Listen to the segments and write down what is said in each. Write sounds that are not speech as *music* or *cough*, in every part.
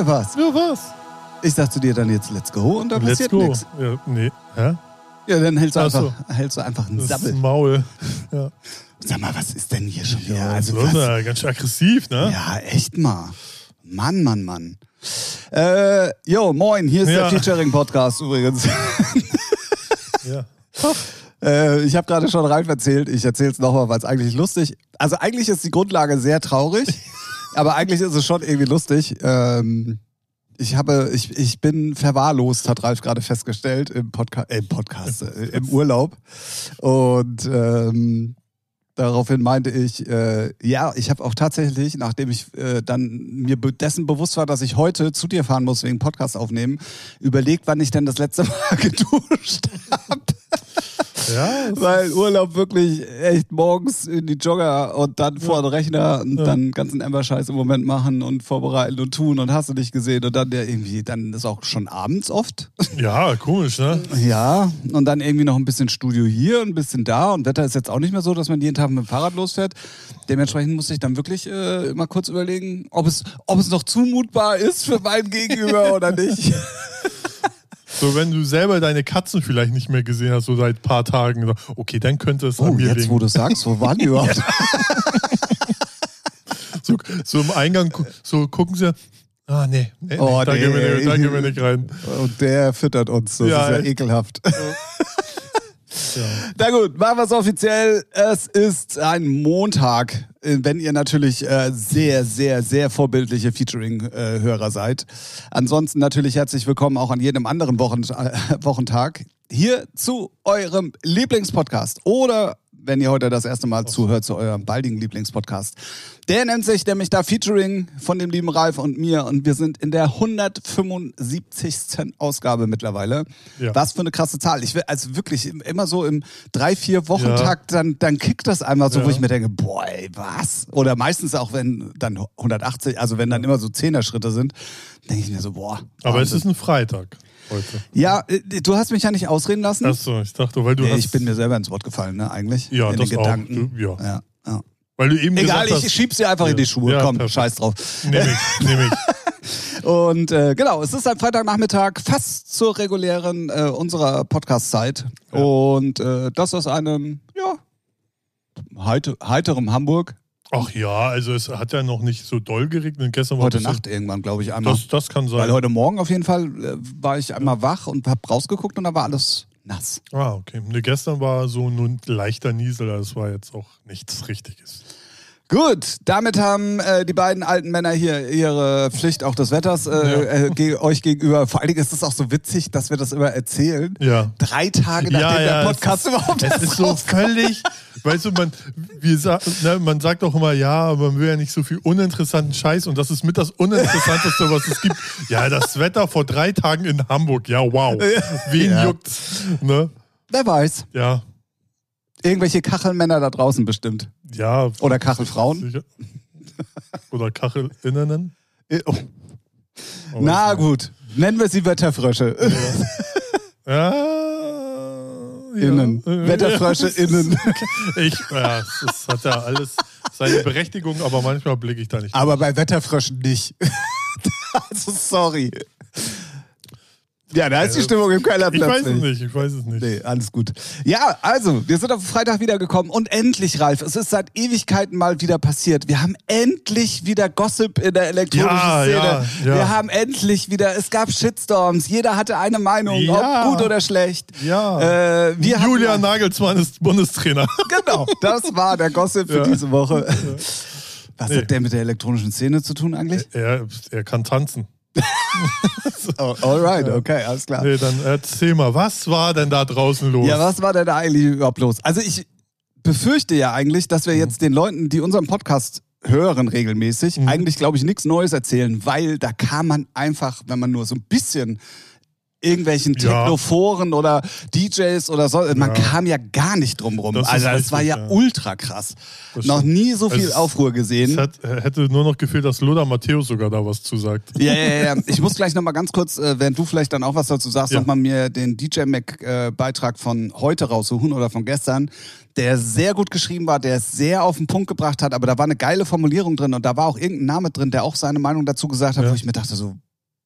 Ja, was? Ja, was? Ich sag zu dir dann jetzt Let's Go und dann Let's passiert nichts. Ja, nee. Hä? Ja, dann hältst du, Ach einfach, so. hältst du einfach einen Sabbel. Maul. *laughs* Ja. Sag mal, was ist denn hier schon wieder? Ja, also, was? ja, ganz schön aggressiv, ne? Ja, echt mal. Mann, Mann, Mann. Äh, jo, moin, hier ist der Ja. Featuring-Podcast übrigens. Ja. *laughs* Äh, ich habe gerade schon Ralf erzählt, ich erzähle es nochmal, weil es eigentlich lustig Also eigentlich ist die Grundlage sehr traurig, *laughs* aber eigentlich ist es schon irgendwie lustig. Ähm, ich habe, ich, ich bin verwahrlost, hat Ralf gerade festgestellt, im, Podca äh, im Podcast, äh, im Urlaub. Und ähm, daraufhin meinte ich, äh, ja, ich habe auch tatsächlich, nachdem ich äh, dann mir dessen bewusst war, dass ich heute zu dir fahren muss wegen Podcast aufnehmen, überlegt, wann ich denn das letzte Mal *laughs* geduscht habe. *laughs* Ja, Weil Urlaub wirklich echt morgens in die Jogger und dann vor den Rechner und Ja. dann ganzen Ember-Scheiß im Moment machen und vorbereiten und tun und hast du nicht gesehen und dann der irgendwie, dann ist auch schon abends oft. *laughs* ja, komisch, ne? Ja, und dann irgendwie noch ein bisschen Studio hier, ein bisschen da und Wetter ist jetzt auch nicht mehr so, dass man jeden Tag mit dem Fahrrad losfährt. Dementsprechend musste ich dann wirklich äh, immer kurz überlegen, ob es, ob es noch zumutbar ist für mein Gegenüber oder nicht. *laughs* So, wenn du selber deine Katzen vielleicht nicht mehr gesehen hast, so seit ein paar Tagen, okay, dann könnte es an Oh, mir jetzt liegen. wo du sagst, wo waren die *laughs* überhaupt? *laughs* So, so im Eingang, so gucken sie, ah, nee, nee, Oh, nee da, nee. gehen wir nicht, da gehen wir nicht rein. Und der füttert uns, das Ja, ist ja ekelhaft. Ja. Na gut, machen wir es offiziell. Es ist ein Montag, äh, wenn ihr natürlich äh, sehr, sehr, sehr vorbildliche Featuring-Hörer seid. Ansonsten natürlich herzlich willkommen auch an jedem anderen äh, Wochentag hier zu eurem Lieblingspodcast oder wenn ihr heute das erste Mal zuhört zu eurem baldigen Lieblingspodcast. Der nennt sich nämlich da Featuring von dem lieben Ralf und mir und wir sind in der 175. Ausgabe mittlerweile. Ja. Was für eine krasse Zahl. Ich will also wirklich immer so im drei, vier Wochentakt, dann, dann kickt das einmal so, wo Ja. ich mir denke, boah, ey, was? Oder meistens auch, wenn dann 180, also wenn dann immer so Zehner-Schritte sind, denke ich mir so, boah. Aber es Wahnsinn. ist ein Freitag heute. Ja, äh, du hast mich ja nicht ausreden lassen. Achso, ich dachte, weil du nee, hast. ich bin mir selber ins Wort gefallen, ne, eigentlich. Ja, in das den auch. Gedanken. Du- ja. ja, ja. weil du eben Egal, gesagt ich hast, schieb's dir einfach in die Schuhe. Ja, Komm, perfekt. scheiß drauf. Nehme ich, nehme ich. *laughs* Und äh, genau, es ist ein Freitagnachmittag, fast zur regulären äh, unserer Podcast-Zeit. Ja. Und äh, das aus einem, ja, heiter, heiterem Hamburg. Ach ja, also es hat ja noch nicht so doll geregnet. Gestern war Heute Nacht irgendwann, glaube ich, einmal. Das, das kann sein. Weil heute Morgen auf jeden Fall äh, war ich einmal wach und hab rausgeguckt und da war alles nass. Ah, okay. Ne, gestern war so nur ein leichter Niesel, das war jetzt auch nichts Richtiges. Gut, damit haben äh, die beiden alten Männer hier ihre Pflicht auch des Wetters äh, Ja. äh, ge euch gegenüber. Vor allen Dingen ist es auch so witzig, dass wir das immer erzählen. Ja. Drei Tage nachdem der Podcast es, überhaupt Es ist so völlig, weißt du, man, wir ne, man sagt auch immer, ja, aber man will ja nicht so viel uninteressanten Scheiß und das ist mit das Uninteressanteste, was es gibt. Ja, das Wetter vor drei Tagen in Hamburg, ja, wow. Wen Ja. juckt's? Ne? Wer weiß. Ja, Irgendwelche Kachelmänner da draußen bestimmt. ja. Oder Kachelfrauen. Sicher. Oder Kachelinnen. Äh, Oh. Aber Na gut, nennen wir sie Wetterfrösche. Ja, *laughs* ja. Innen. Äh, Wetterfrösche *laughs* innen. Ich, ja, es hat ja alles seine Berechtigung, aber manchmal blicke ich da nicht. Aber bei Wetterfröschen nicht. *laughs* also sorry. Ja, da ist die Ja, Stimmung im Keller Ich weiß es nicht, ich weiß es nicht. Nee, alles gut. Ja, also, wir sind auf Freitag wiedergekommen und endlich, Ralf, es ist seit Ewigkeiten mal wieder passiert. Wir haben endlich wieder Gossip in der elektronischen Ja, Szene. ja, ja. Wir haben endlich wieder, es gab Shitstorms, jeder hatte eine Meinung, ob gut oder schlecht. Ja. Äh, Julian Nagelsmann ist Bundestrainer. *laughs* Genau, das war der Gossip für diese Woche. Was Nee. hat der mit der elektronischen Szene zu tun eigentlich? Er, er kann tanzen. *laughs* Oh, alright, okay, alles klar. Nee, dann erzähl mal, was war denn da draußen los? Ja, was war denn da eigentlich überhaupt los? Also ich befürchte ja eigentlich, dass wir jetzt den Leuten, die unseren Podcast hören regelmäßig, Mhm. eigentlich, glaube ich, nichts Neues erzählen, weil da kann man einfach, wenn man nur so ein bisschen irgendwelchen Ja. Technoforen oder DJs oder so, man Ja. kam ja gar nicht drum rum. Das also das war ja, ja. ultra krass. Das Noch nie so viel Es- Aufruhr Es gesehen. hat, hätte nur noch gefehlt, dass Lothar Matthäus sogar da was zu sagt. Ja, ja, ja. Ich muss gleich nochmal ganz kurz, äh, während du vielleicht dann auch was dazu sagst, Ja. nochmal mir den DJ Mac-Beitrag von heute raussuchen oder von gestern, der sehr gut geschrieben war, der es sehr auf den Punkt gebracht hat, aber da war eine geile Formulierung drin und da war auch irgendein Name drin, der auch seine Meinung dazu gesagt hat, wo ich mir dachte so,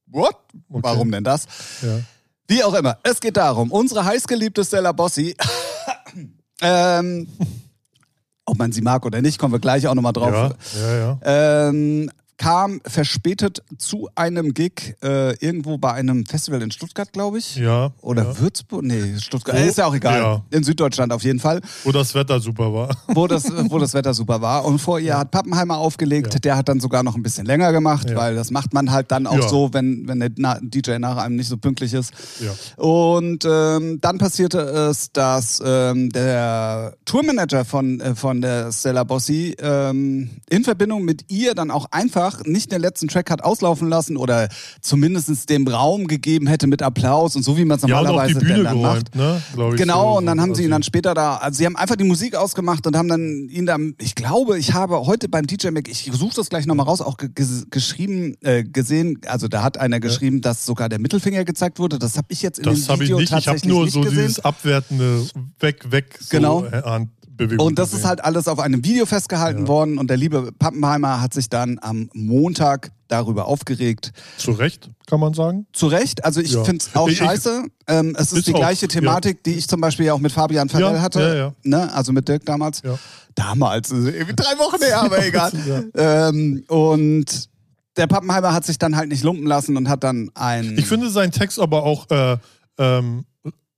what? Warum denn das? Ja. Wie auch immer, es geht darum, unsere heißgeliebte Stella Bossi, *laughs* ähm, ob man sie mag oder nicht, kommen wir gleich auch nochmal drauf. Ja, ja, ja. Ähm, kam verspätet zu einem Gig äh, irgendwo bei einem Festival in Stuttgart, glaube ich. Ja. Oder ja. Würzburg? Nee, Stuttgart. Wo? Äh, ist ja auch egal. Ja. In Süddeutschland auf jeden Fall, Wo das Wetter super war. wo das, wo das Wetter super war. Und vor ihr hat Pappenheimer aufgelegt. Ja. Der hat dann sogar noch ein bisschen länger gemacht, Ja. weil das macht man halt dann auch Ja. so, wenn, wenn der DJ nach einem nicht so pünktlich ist. Ja. Und ähm, dann passierte es, dass ähm, der Tourmanager von, äh, von der Stella Bossi ähm, in Verbindung mit ihr dann auch einfach nicht den letzten Track hat auslaufen lassen oder zumindest dem Raum gegeben hätte mit Applaus und so wie man es Ja, normalerweise die Bühne dann macht. geräumt, ne? Glaub ich Genau, so. und dann haben sie ihn dann Also- später da, also sie haben einfach die Musik ausgemacht und haben dann ihn dann, ich glaube, ich habe heute beim DJ Mac, ich suche das gleich nochmal raus, auch ge ge geschrieben, äh, gesehen, also da hat einer geschrieben, dass sogar der Mittelfinger gezeigt wurde. Das habe ich jetzt in Das dem habe ich Video nicht. Ich habe tatsächlich nur nicht so gesehen. dieses abwertende Weg, weg, so Genau. Handbewegung. Und das gesehen. ist halt alles auf einem Video festgehalten Ja. worden und der liebe Pappenheimer hat sich dann am Montag darüber aufgeregt. Zu Recht, kann man sagen. Zu Recht, also ich Ja. finde es auch Ich- scheiße. Ähm, es ist, die auch, gleiche Thematik, die ich zum Beispiel auch mit Fabian Farrell Ja, hatte. ja, ja. Ne? Also mit Dirk damals. Ja. Damals, also irgendwie drei Wochen her, aber *laughs* egal. ähm, und der Pappenheimer hat sich dann halt nicht lumpen lassen und hat dann ein. Ich finde seinen Text aber auch äh, ähm,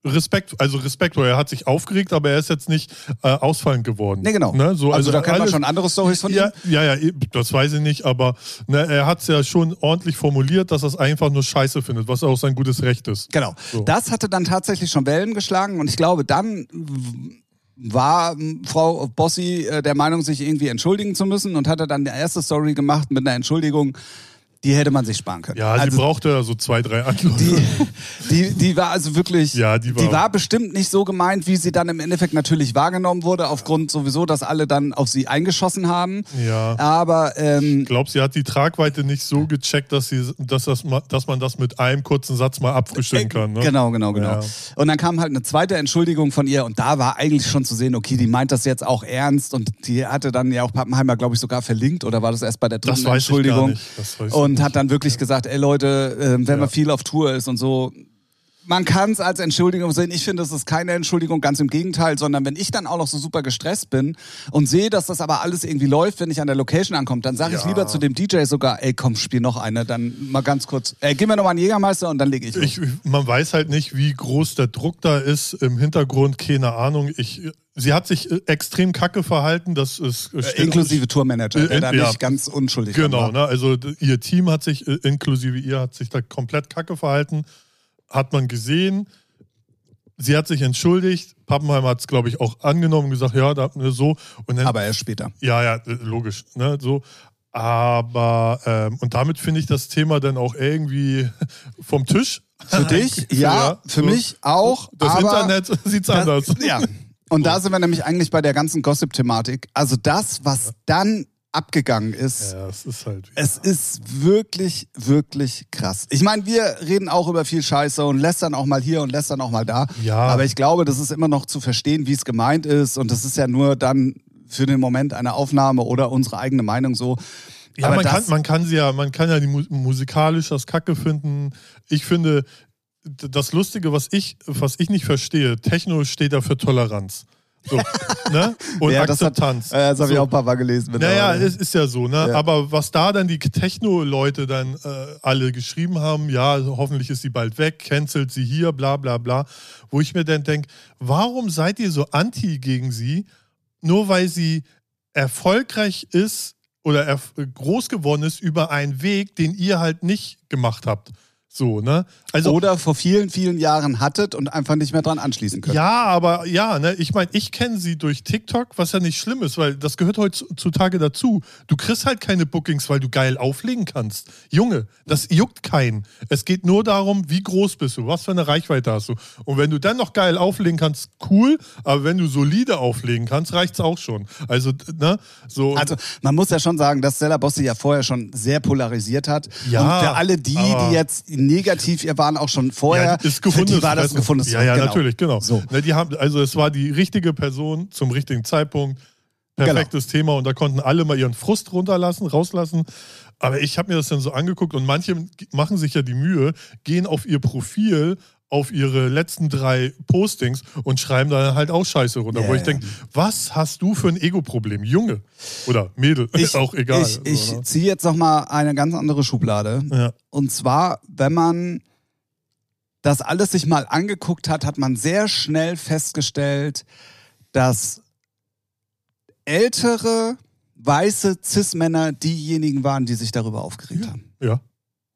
Respekt, also Respekt, weil er hat sich aufgeregt, aber er ist jetzt nicht äh, ausfallend geworden. Nee, genau. Ne? So, also, da kennt man alles- schon andere Stories von ja, ihm. ja, ja, das weiß ich nicht, aber ne, er hat es ja schon ordentlich formuliert, dass er es einfach nur scheiße findet, was auch sein gutes Recht ist. Genau. So. Das hatte dann tatsächlich schon Wellen geschlagen und ich glaube, dann war m, Frau Bossi äh, der Meinung, sich irgendwie entschuldigen zu müssen und hatte dann die erste Story gemacht mit einer Entschuldigung. Die hätte man sich sparen können. Ja, also, sie brauchte ja so zwei, drei Anläufe. die, die, die war also wirklich, Ja, die war- die war bestimmt nicht so gemeint, wie sie dann im Endeffekt natürlich wahrgenommen wurde, aufgrund sowieso, dass alle dann auf sie eingeschossen haben. Ja. Aber ähm, Ich glaube, sie hat die Tragweite nicht so gecheckt, dass, sie, dass, das, dass man das mit einem kurzen Satz mal abfrühstücken kann. Ne? Genau, genau, genau. Ja. Und dann kam halt eine zweite Entschuldigung von ihr und da war eigentlich schon zu sehen, okay, die meint das jetzt auch ernst und die hatte dann ja auch Pappenheimer, glaube ich, sogar verlinkt oder war das erst bei der dritten Das weiß ich gar Entschuldigung nicht. Das weiß ich und hat dann wirklich gesagt, ey Leute, äh, wenn man viel auf Tour ist und so, man kann es als Entschuldigung sehen. Ich finde, es ist keine Entschuldigung, ganz im Gegenteil, sondern wenn ich dann auch noch so super gestresst bin und sehe, dass das aber alles irgendwie läuft, wenn ich an der Location ankomme, dann sage ich Ja. lieber zu dem DJ sogar, ey komm, spiel noch eine, dann mal ganz kurz, ey, gib mir noch mal einen Jägermeister und dann lege ich. Ich, man weiß halt nicht, wie groß der Druck da ist. Im Hintergrund, keine Ahnung. Ich, sie hat sich äh, extrem kacke verhalten. Das ist Äh, inklusive Tourmanager, der Äh, da ja. nicht ganz unschuldig Genau, war. ne? also ihr Team hat sich, äh, inklusive ihr, hat sich da komplett kacke verhalten. Hat man gesehen. Sie hat sich entschuldigt. Pappenheim hat es, glaube ich, auch angenommen und gesagt, ja, da, ne, so. Und dann, Aber erst später. ja, ja, äh, logisch, ne, so. Aber, ähm, und damit finde ich das Thema dann auch irgendwie *laughs* vom Tisch. Für *laughs* dich, ja, für so. mich auch. Das Internet *laughs* sieht's anders. Das, ja. Und da sind wir nämlich eigentlich bei der ganzen Gossip-Thematik. Also das, was dann abgegangen ist, Ja, es ist halt. es ist wirklich, wirklich krass. Ich meine, wir reden auch über viel Scheiße und lästern auch mal hier und lästern auch mal da. Ja. Aber ich glaube, das ist immer noch zu verstehen, wie es gemeint ist. Und das ist ja nur dann für den Moment eine Aufnahme oder unsere eigene Meinung so. Ja, Aber man kann, man kann sie ja, man kann ja die mu musikalisch das Kacke finden. Ich finde, das Lustige, was ich, was ich nicht verstehe, Techno steht da für Toleranz. So, ne? Und Ja, das hat- Akzeptanz. Äh, das habe ich so. auch ein paar Mal gelesen. Naja, es ist ja so, ne? Ja. Aber was da dann die Techno-Leute dann äh, alle geschrieben haben, ja, also hoffentlich ist sie bald weg, cancelt sie hier, bla bla bla, wo ich mir dann denke, warum seid ihr so anti gegen sie, nur weil sie erfolgreich ist oder erf groß geworden ist über einen Weg, den ihr halt nicht gemacht habt. So, ne? Also oder vor vielen, vielen Jahren hattet und einfach nicht mehr dran anschließen könnt. ja, aber ja, ne, ich meine, ich kenne sie durch TikTok, was ja nicht schlimm ist, weil das gehört heutzutage dazu. Du kriegst halt keine Bookings, weil du geil auflegen kannst. Junge, das juckt keinen. Es geht nur darum, wie groß bist du, was für eine Reichweite hast du. Und wenn du dann noch geil auflegen kannst, cool, aber wenn du solide auflegen kannst, reicht's auch schon. Also, ne, so. Also man muss ja schon sagen, dass Stella Bossi ja vorher schon sehr polarisiert hat. Ja, und für alle die, die jetzt negativ ihr waren, auch schon vorher, Ja, ist die war das gefundenes Ja, ja, genau. natürlich, genau. So. Ne, die haben, also es war die richtige Person zum richtigen Zeitpunkt. Perfektes Genau. Thema und da konnten alle mal ihren Frust runterlassen, rauslassen. Aber ich habe mir das dann so angeguckt und manche machen sich ja die Mühe, gehen auf ihr Profil auf ihre letzten drei Postings und schreiben da halt auch Scheiße runter, Ja, wo ich ja. denke, was hast du für ein Ego-Problem? Junge oder Mädel, *laughs* ist auch egal. Ich, ich so, ne? ziehe jetzt nochmal eine ganz andere Schublade. ja. Und zwar, wenn man das alles sich mal angeguckt hat, hat man sehr schnell festgestellt, dass ältere weiße Cis-Männer diejenigen waren, die sich darüber aufgeregt haben. ja.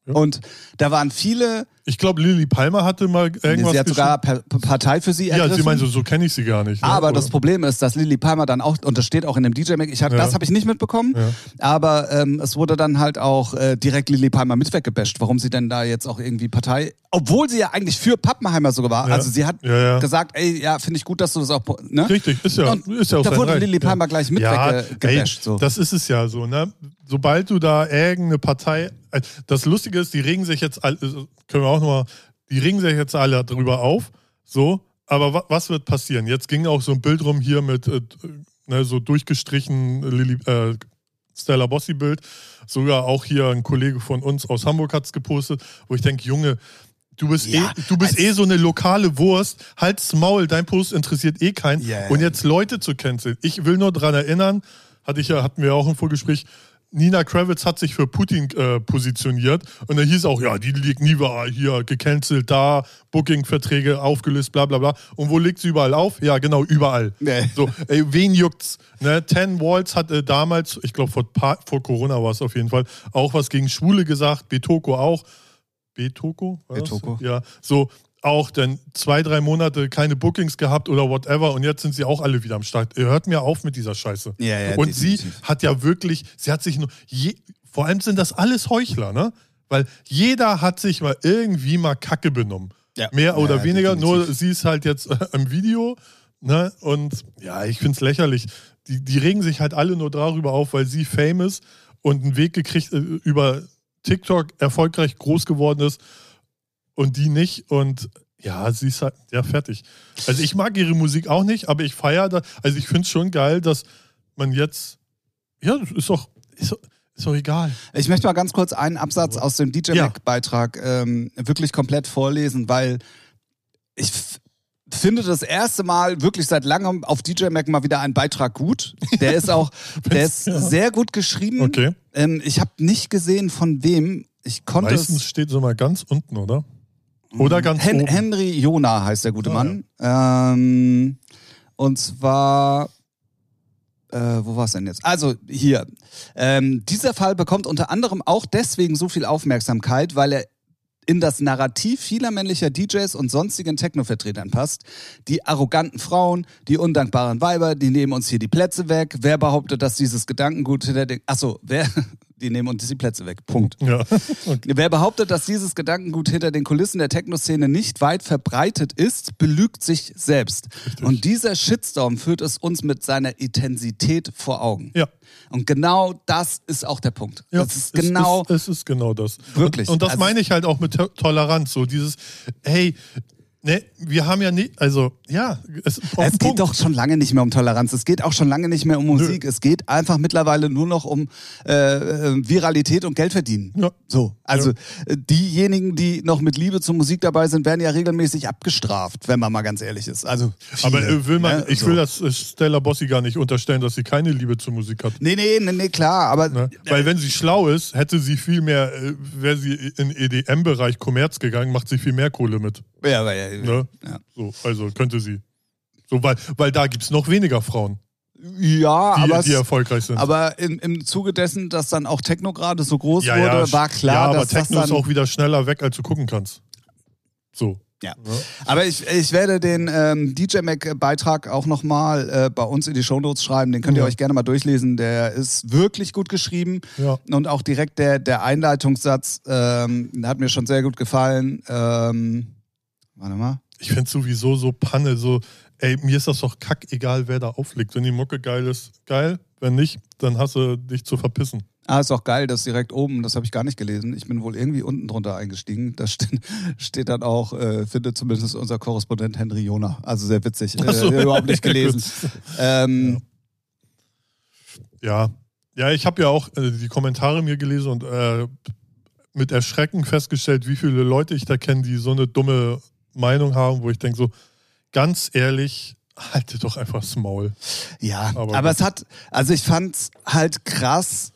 Ja. Und da waren viele, Ich glaube, Lily Palmer hatte mal irgendwas sie hat sogar Partei für sie Ja, ergriffen. sie meint, so, so kenne ich sie gar nicht. ne? Aber Oder- das Problem ist, dass Lily Palmer dann auch, und das steht auch in dem DJ-Mac, ich hab, Ja. das habe ich nicht mitbekommen, Ja. aber ähm, es wurde dann halt auch äh, direkt Lily Palmer mit weggebasht, warum sie denn da jetzt auch irgendwie Partei, obwohl sie ja eigentlich für Pappenheimer sogar war. Ja. Also sie hat Ja, ja. gesagt, ey, ja, finde ich gut, dass du das auch, ne? Richtig, ist ja, Und ist ja auch da wurde Lily Palmer gleich mit ja, weggebasht, so. Das ist es ja so, ne? Sobald du da irgendeine Partei. äh, Das Lustige ist, die regen sich jetzt alle, können wir auch nochmal, die regen sich jetzt alle drüber auf, so, aber wa, was wird passieren? Jetzt ging auch so ein Bild rum hier mit äh, ne, so durchgestrichen Lili, äh, Stella Bossi-Bild. Sogar auch hier ein Kollege von uns aus Hamburg hat es gepostet, wo ich denke, Junge, du bist, Ja, eh, du bist als- eh so eine lokale Wurst, halt's Maul, dein Post interessiert eh keinen. Ja. Und jetzt Leute zu canceln. Ich will nur dran erinnern, hatte ich ja, hatten wir auch im Vorgespräch, Nina Kravitz hat sich für Putin äh, positioniert und da hieß auch, ja, die liegt nie überall hier, gecancelt da, Booking-Verträge aufgelöst, bla bla bla. Und wo liegt sie überall auf? Ja, genau, überall. Nee. So, ey, wen juckt's? Ne? Ten Walls hat äh, damals, ich glaube vor, vor Corona war es auf jeden Fall, auch was gegen Schwule gesagt, Betoko auch. Betoko? War? Betoko. Ja, so auch dann zwei, drei Monate keine Bookings gehabt oder whatever und jetzt sind sie auch alle wieder am Start. Ihr hört mir auf mit dieser Scheiße. Ja, ja, und sie hat ja wirklich, sie hat sich nur, je, vor allem sind das alles Heuchler, ne? Weil jeder hat sich mal irgendwie mal Kacke benommen. Ja. Mehr oder Ja, weniger, definitiv. nur sie ist halt jetzt äh, im Video, ne? Und ja, ich find's lächerlich. Die, die regen sich halt alle nur darüber auf, weil sie famous und einen Weg gekriegt äh, über TikTok erfolgreich groß geworden ist und die nicht. Und ja, sie ist halt, ja, fertig. Also ich mag ihre Musik auch nicht, aber ich feiere da, also ich finde es schon geil, dass man jetzt, ja, ist doch, ist, doch- ist doch egal. Ich möchte mal ganz kurz einen Absatz aus dem DJ Ja. Mac-Beitrag ähm, wirklich komplett vorlesen, weil ich finde das erste Mal wirklich seit langem auf DJ Mac mal wieder einen Beitrag gut. Der ist auch, *laughs* der ist Ja. sehr gut geschrieben. Okay. Ähm, ich habe nicht gesehen, von wem. Ich konnte Meistens es. steht so mal ganz unten, oder? Oder ganz Hen oben. Henry Jona heißt der gute Ah, Mann. Ähm, und zwar. Äh, wo war es denn jetzt? Also hier. Ähm, dieser Fall bekommt unter anderem auch deswegen so viel Aufmerksamkeit, weil er in das Narrativ vieler männlicher DJs und sonstigen Techno-Vertretern passt. Die arroganten Frauen, die undankbaren Weiber, die nehmen uns hier die Plätze weg. Wer behauptet, dass dieses Gedankengut hinter den... Achso, wer... Die nehmen uns die Plätze weg. Punkt. Ja. *laughs* Okay. Wer behauptet, dass dieses Gedankengut hinter den Kulissen der Techno-Szene nicht weit verbreitet ist, belügt sich selbst. Und dieser Shitstorm führt es uns mit seiner Intensität vor Augen. Ja. Und genau das ist auch der Punkt. Ja, das ist genau. Es, es ist genau das. Wirklich. Und, und das Also- meine ich halt auch mit To- Toleranz. So dieses, hey, ne, wir haben ja nicht, also, ja, es, es geht Punkt. doch schon lange nicht mehr um Toleranz. Es geht auch schon lange nicht mehr um Musik. Es geht einfach mittlerweile nur noch um äh, äh, Viralität und Geld verdienen. Ja. So. Also äh, diejenigen, die noch mit Liebe zur Musik dabei sind, werden ja regelmäßig abgestraft, wenn man mal ganz ehrlich ist. Also Aber viele, äh, will man, ne? ich So. will das äh, Stella Bossi gar nicht unterstellen, dass sie keine Liebe zur Musik hat. Nee, nee, nee, nee, klar, aber Ne? Weil wenn sie schlau ist, hätte sie viel mehr, wäre sie in EDM-Bereich Kommerz gegangen, macht sie viel mehr Kohle mit. Ja, aber, ja, Ne? ja. So, also könnte sie. So, weil, weil da gibt es noch weniger Frauen, ja die, aber, die erfolgreich sind. aber im, im Zuge dessen, dass dann auch Techno gerade so groß ja, wurde, ja, war klar, ja, aber dass das Techno dann... ist auch wieder schneller weg, als du gucken kannst. So. Ja. Aber ich, ich werde den ähm, DJ Mac-Beitrag auch nochmal äh, bei uns in die Shownotes schreiben. Den könnt ihr Ja. euch gerne mal durchlesen. Der ist wirklich gut geschrieben. Ja. Und auch direkt der, der Einleitungssatz ähm, hat mir schon sehr gut gefallen. Ähm, warte mal. Ich finde sowieso so Panne, so, ey, mir ist das doch kack, egal wer da auflegt. Wenn die Mucke geil ist, geil. Wenn nicht, dann hast du dich zu verpissen. Ah, ist auch geil, das direkt oben. Das habe ich gar nicht gelesen. Ich bin wohl irgendwie unten drunter eingestiegen. Da steht, steht dann auch, äh, findet zumindest unser Korrespondent Henry Jona. Also sehr witzig. Ach so. Äh, überhaupt nicht *laughs* gelesen. ähm, Ja, Ja, ich habe ja auch äh, die Kommentare mir gelesen und äh, mit Erschrecken festgestellt, wie viele Leute ich da kenne, die so eine dumme Meinung haben, wo ich denke so, ganz ehrlich, halte doch einfach das Maul. Ja, Aber aber, es hat, also ich fand's halt krass.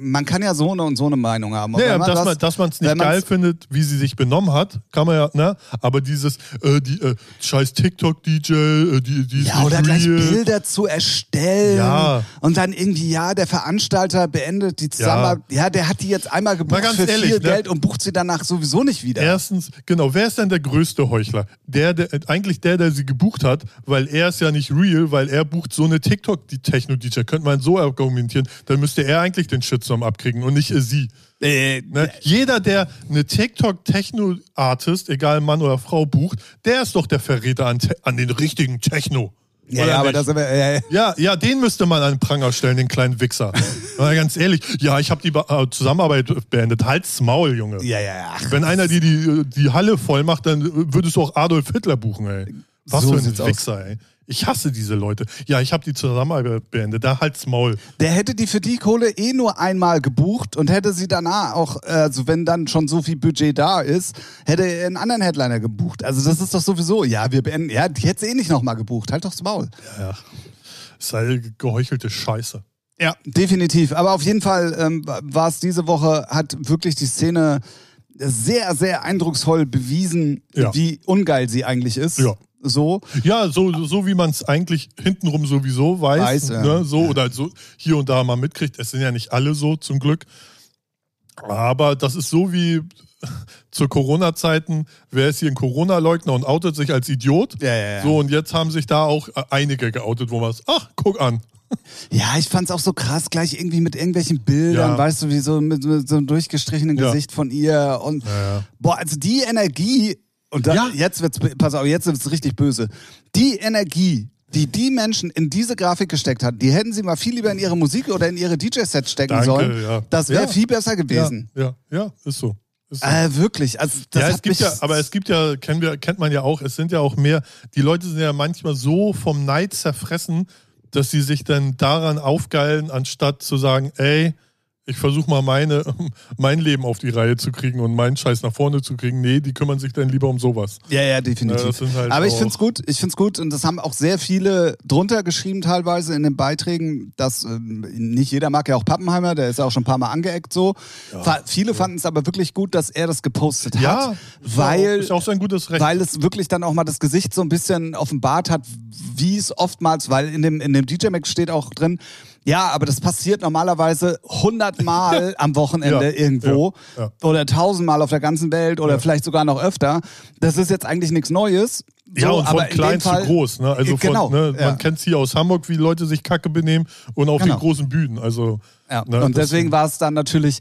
Man kann ja so eine und so eine Meinung haben. Naja, man dass, man, dass man es nicht geil findet, wie sie sich benommen hat, kann man ja, ne? Aber dieses, äh, die äh, scheiß TikTok-DJ, äh, die, die Ja, oder gleich. Bilder zu erstellen. Ja. Und dann irgendwie, ja, der Veranstalter beendet die Zusammenarbeit. Ja, der hat die jetzt einmal gebucht für ehrlich, viel ne? Geld und bucht sie danach sowieso nicht wieder. Erstens, genau, wer ist denn der größte Heuchler? Der, der, eigentlich der, der sie gebucht hat, weil er ist ja nicht real, weil er bucht so eine TikTok-Techno-DJ. Könnte man so argumentieren, dann müsste er eigentlich den Shitstorm abkriegen und nicht äh, sie. Äh, Ne? Jeder, der eine TikTok-Techno-Artist, egal Mann oder Frau, bucht, der ist doch der Verräter an, an den richtigen Techno. ja, ja, aber das sind wir, äh, Ja, ja, den müsste man an den Pranger stellen, den kleinen Wichser. *laughs* Ganz ehrlich, ja, ich habe die Be- äh, Zusammenarbeit beendet. Halt's Maul, Junge. ja, ja, ja. Ach, Wenn einer die, die die Halle voll macht, dann würdest du auch Adolf Hitler buchen, ey. Was So für ein sieht's aus. Wichser, ey. Ich hasse diese Leute. Ja, ich habe die Zusammenarbeit beendet. Da halt's Maul. Der hätte die für die Kohle eh nur einmal gebucht und hätte sie danach auch, also wenn dann schon so viel Budget da ist, hätte er einen anderen Headliner gebucht. Also das ist doch sowieso, ja, wir beenden, ja, die hätte sie eh nicht nochmal gebucht. Halt doch das Maul. Ja, ist halt geheuchelte Scheiße. Ja, definitiv. Aber auf jeden Fall ähm, war es diese Woche, hat wirklich die Szene sehr, sehr eindrucksvoll bewiesen, Ja. wie ungeil sie eigentlich ist. Ja. So. Ja, so, so wie man es eigentlich hintenrum sowieso weiß. Weiß, ja. ne? So oder so hier und da mal mitkriegt. Es sind ja nicht alle so, zum Glück. Aber das ist so wie *laughs* zu Corona-Zeiten, wer ist hier ein Corona-Leugner und outet sich als Idiot? Ja, ja, ja. So, und jetzt haben sich da auch äh, einige geoutet, wo man es, ach, guck an. *laughs* Ja, ich fand's auch so krass, gleich irgendwie mit irgendwelchen Bildern, Ja. weißt du, wie so mit, mit so einem durchgestrichenen Ja. Gesicht von ihr und boah, also die Energie und dann, Ja. jetzt wird's, pass auf, jetzt wird's richtig böse. Die Energie, die die Menschen in diese Grafik gesteckt hat, die hätten sie mal viel lieber in ihre Musik oder in ihre DJ-Sets stecken Danke, sollen. ja. Das wäre Ja. viel besser gewesen. Ja, ja, ist so. Ist so. Äh, wirklich, also das ja, es gibt ja, aber es gibt ja, kennen wir, kennt man ja auch, es sind ja auch mehr, die Leute sind ja manchmal so vom Neid zerfressen, dass sie sich dann daran aufgeilen, anstatt zu sagen, ey, ich versuche mal meine, *laughs* mein Leben auf die Reihe zu kriegen und meinen Scheiß nach vorne zu kriegen. Nee, die kümmern sich dann lieber um sowas. Ja, ja, definitiv. Ja, halt Aber ich auch- find's gut, ich find's gut und das haben auch sehr viele drunter geschrieben teilweise in den Beiträgen, dass ähm, nicht jeder mag ja auch Pappenheimer, der ist ja auch schon ein paar Mal angeeckt so. Fa viele fanden es aber wirklich gut, dass er das gepostet Ja, hat, weil ist auch sein gutes Recht. weil es wirklich dann auch mal das Gesicht so ein bisschen offenbart hat, wie es oftmals, weil in dem, in dem DJ-Max steht auch drin, ja, aber das passiert normalerweise hundertmal *laughs* am Wochenende Ja, irgendwo ja, oder tausendmal auf der ganzen Welt oder vielleicht sogar noch öfter. Das ist jetzt eigentlich nichts Neues. ja, So, und von klein dem Fall, zu groß. Ne? Also von, Genau, ne, ja. man kennt es hier aus Hamburg, wie Leute sich kacke benehmen und auf Genau. den großen Bühnen. Also, Ja. ne, und deswegen war es dann natürlich